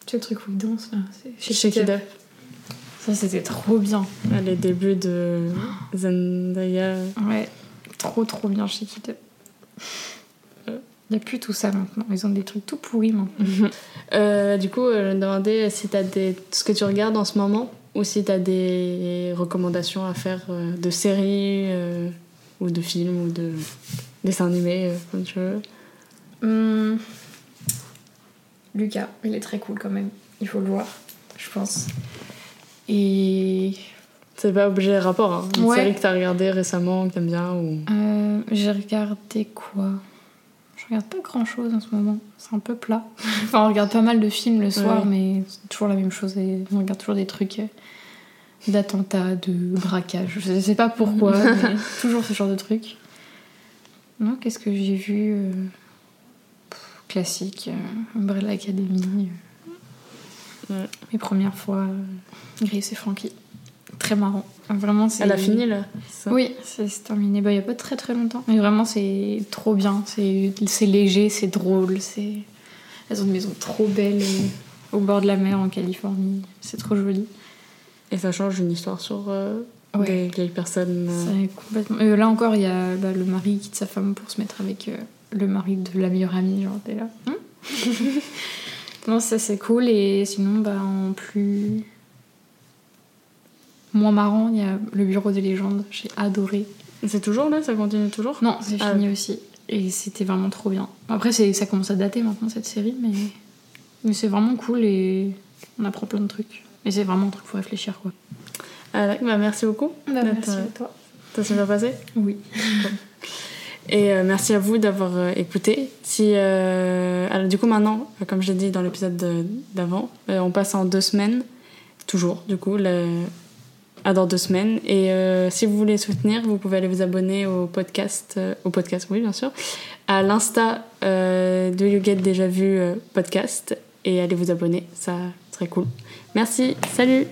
Tu sais le truc où ils dansent là c'est Shake It Up. Ça c'était trop bien. Les débuts de Zendaya. Ouais, trop trop bien chez Kid. Il n'y a plus tout ça maintenant. Ils ont des trucs tout pourris maintenant. Euh, du coup, euh, je me demandais si t'as des... ce que tu regardes en ce moment ou si t'as des recommandations à faire euh, de séries euh, ou de films ou de dessins animés, euh, comme tu veux. Hum, Lucas, il est très cool quand même. Il faut le voir, je pense. Et C'est pas obligé de rapport, hein. Une Ouais. série que t'as regardée récemment, que t'aimes bien ou... euh, j'ai regardé quoi? Je regarde pas grand chose en ce moment. C'est un peu plat. enfin, on regarde pas mal de films le soir, Ouais. mais c'est toujours la même chose. Et on regarde toujours des trucs euh, d'attentats, de braquage. Je sais pas pourquoi, mais toujours ce genre de trucs. Non, qu'est-ce que j'ai vu euh, pff, Classique, Umbrella Academy. Ouais. Mes premières fois, euh, Grace et Frankie. Très marrant. Vraiment, c'est. Elle a fini là ça Oui, c'est terminé. Bah, il n'y a pas très très longtemps. Mais vraiment, c'est trop bien. C'est léger, c'est drôle. c'est Elles ont une maison trop belle euh, au bord de la mer en Californie. C'est trop joli. Et ça change une histoire sur euh, Ouais. des vieilles personnes. euh, complètement... euh, là encore, il y a bah, le mari qui quitte sa femme pour se mettre avec le mari de la meilleure amie. Genre, t'es là. Hein? non, ça c'est cool. Et sinon, bah, en plus. Moins marrant, il y a le bureau des légendes. J'ai adoré. C'est toujours là? Ça continue toujours? Non, c'est Ah fini aussi. Et c'était vraiment trop bien. Après, ça commence à dater maintenant cette série, mais, mais c'est vraiment cool et on apprend plein de trucs. Et c'est vraiment un truc pour réfléchir, quoi. Ah, bah, merci beaucoup. Bah, merci euh, à toi. Ça s'est bien passé? Oui. Et euh, merci à vous d'avoir euh, écouté. Si, euh, alors, du coup, maintenant, comme je l'ai dit dans l'épisode de- d'avant, on passe en deux semaines, toujours, du coup, le- à dans deux semaines. Et si vous voulez soutenir, vous pouvez aller vous abonner au podcast, au podcast, oui, bien sûr, à l'insta de You Get Déjà Vu podcast et allez vous abonner, ça serait cool. Merci, salut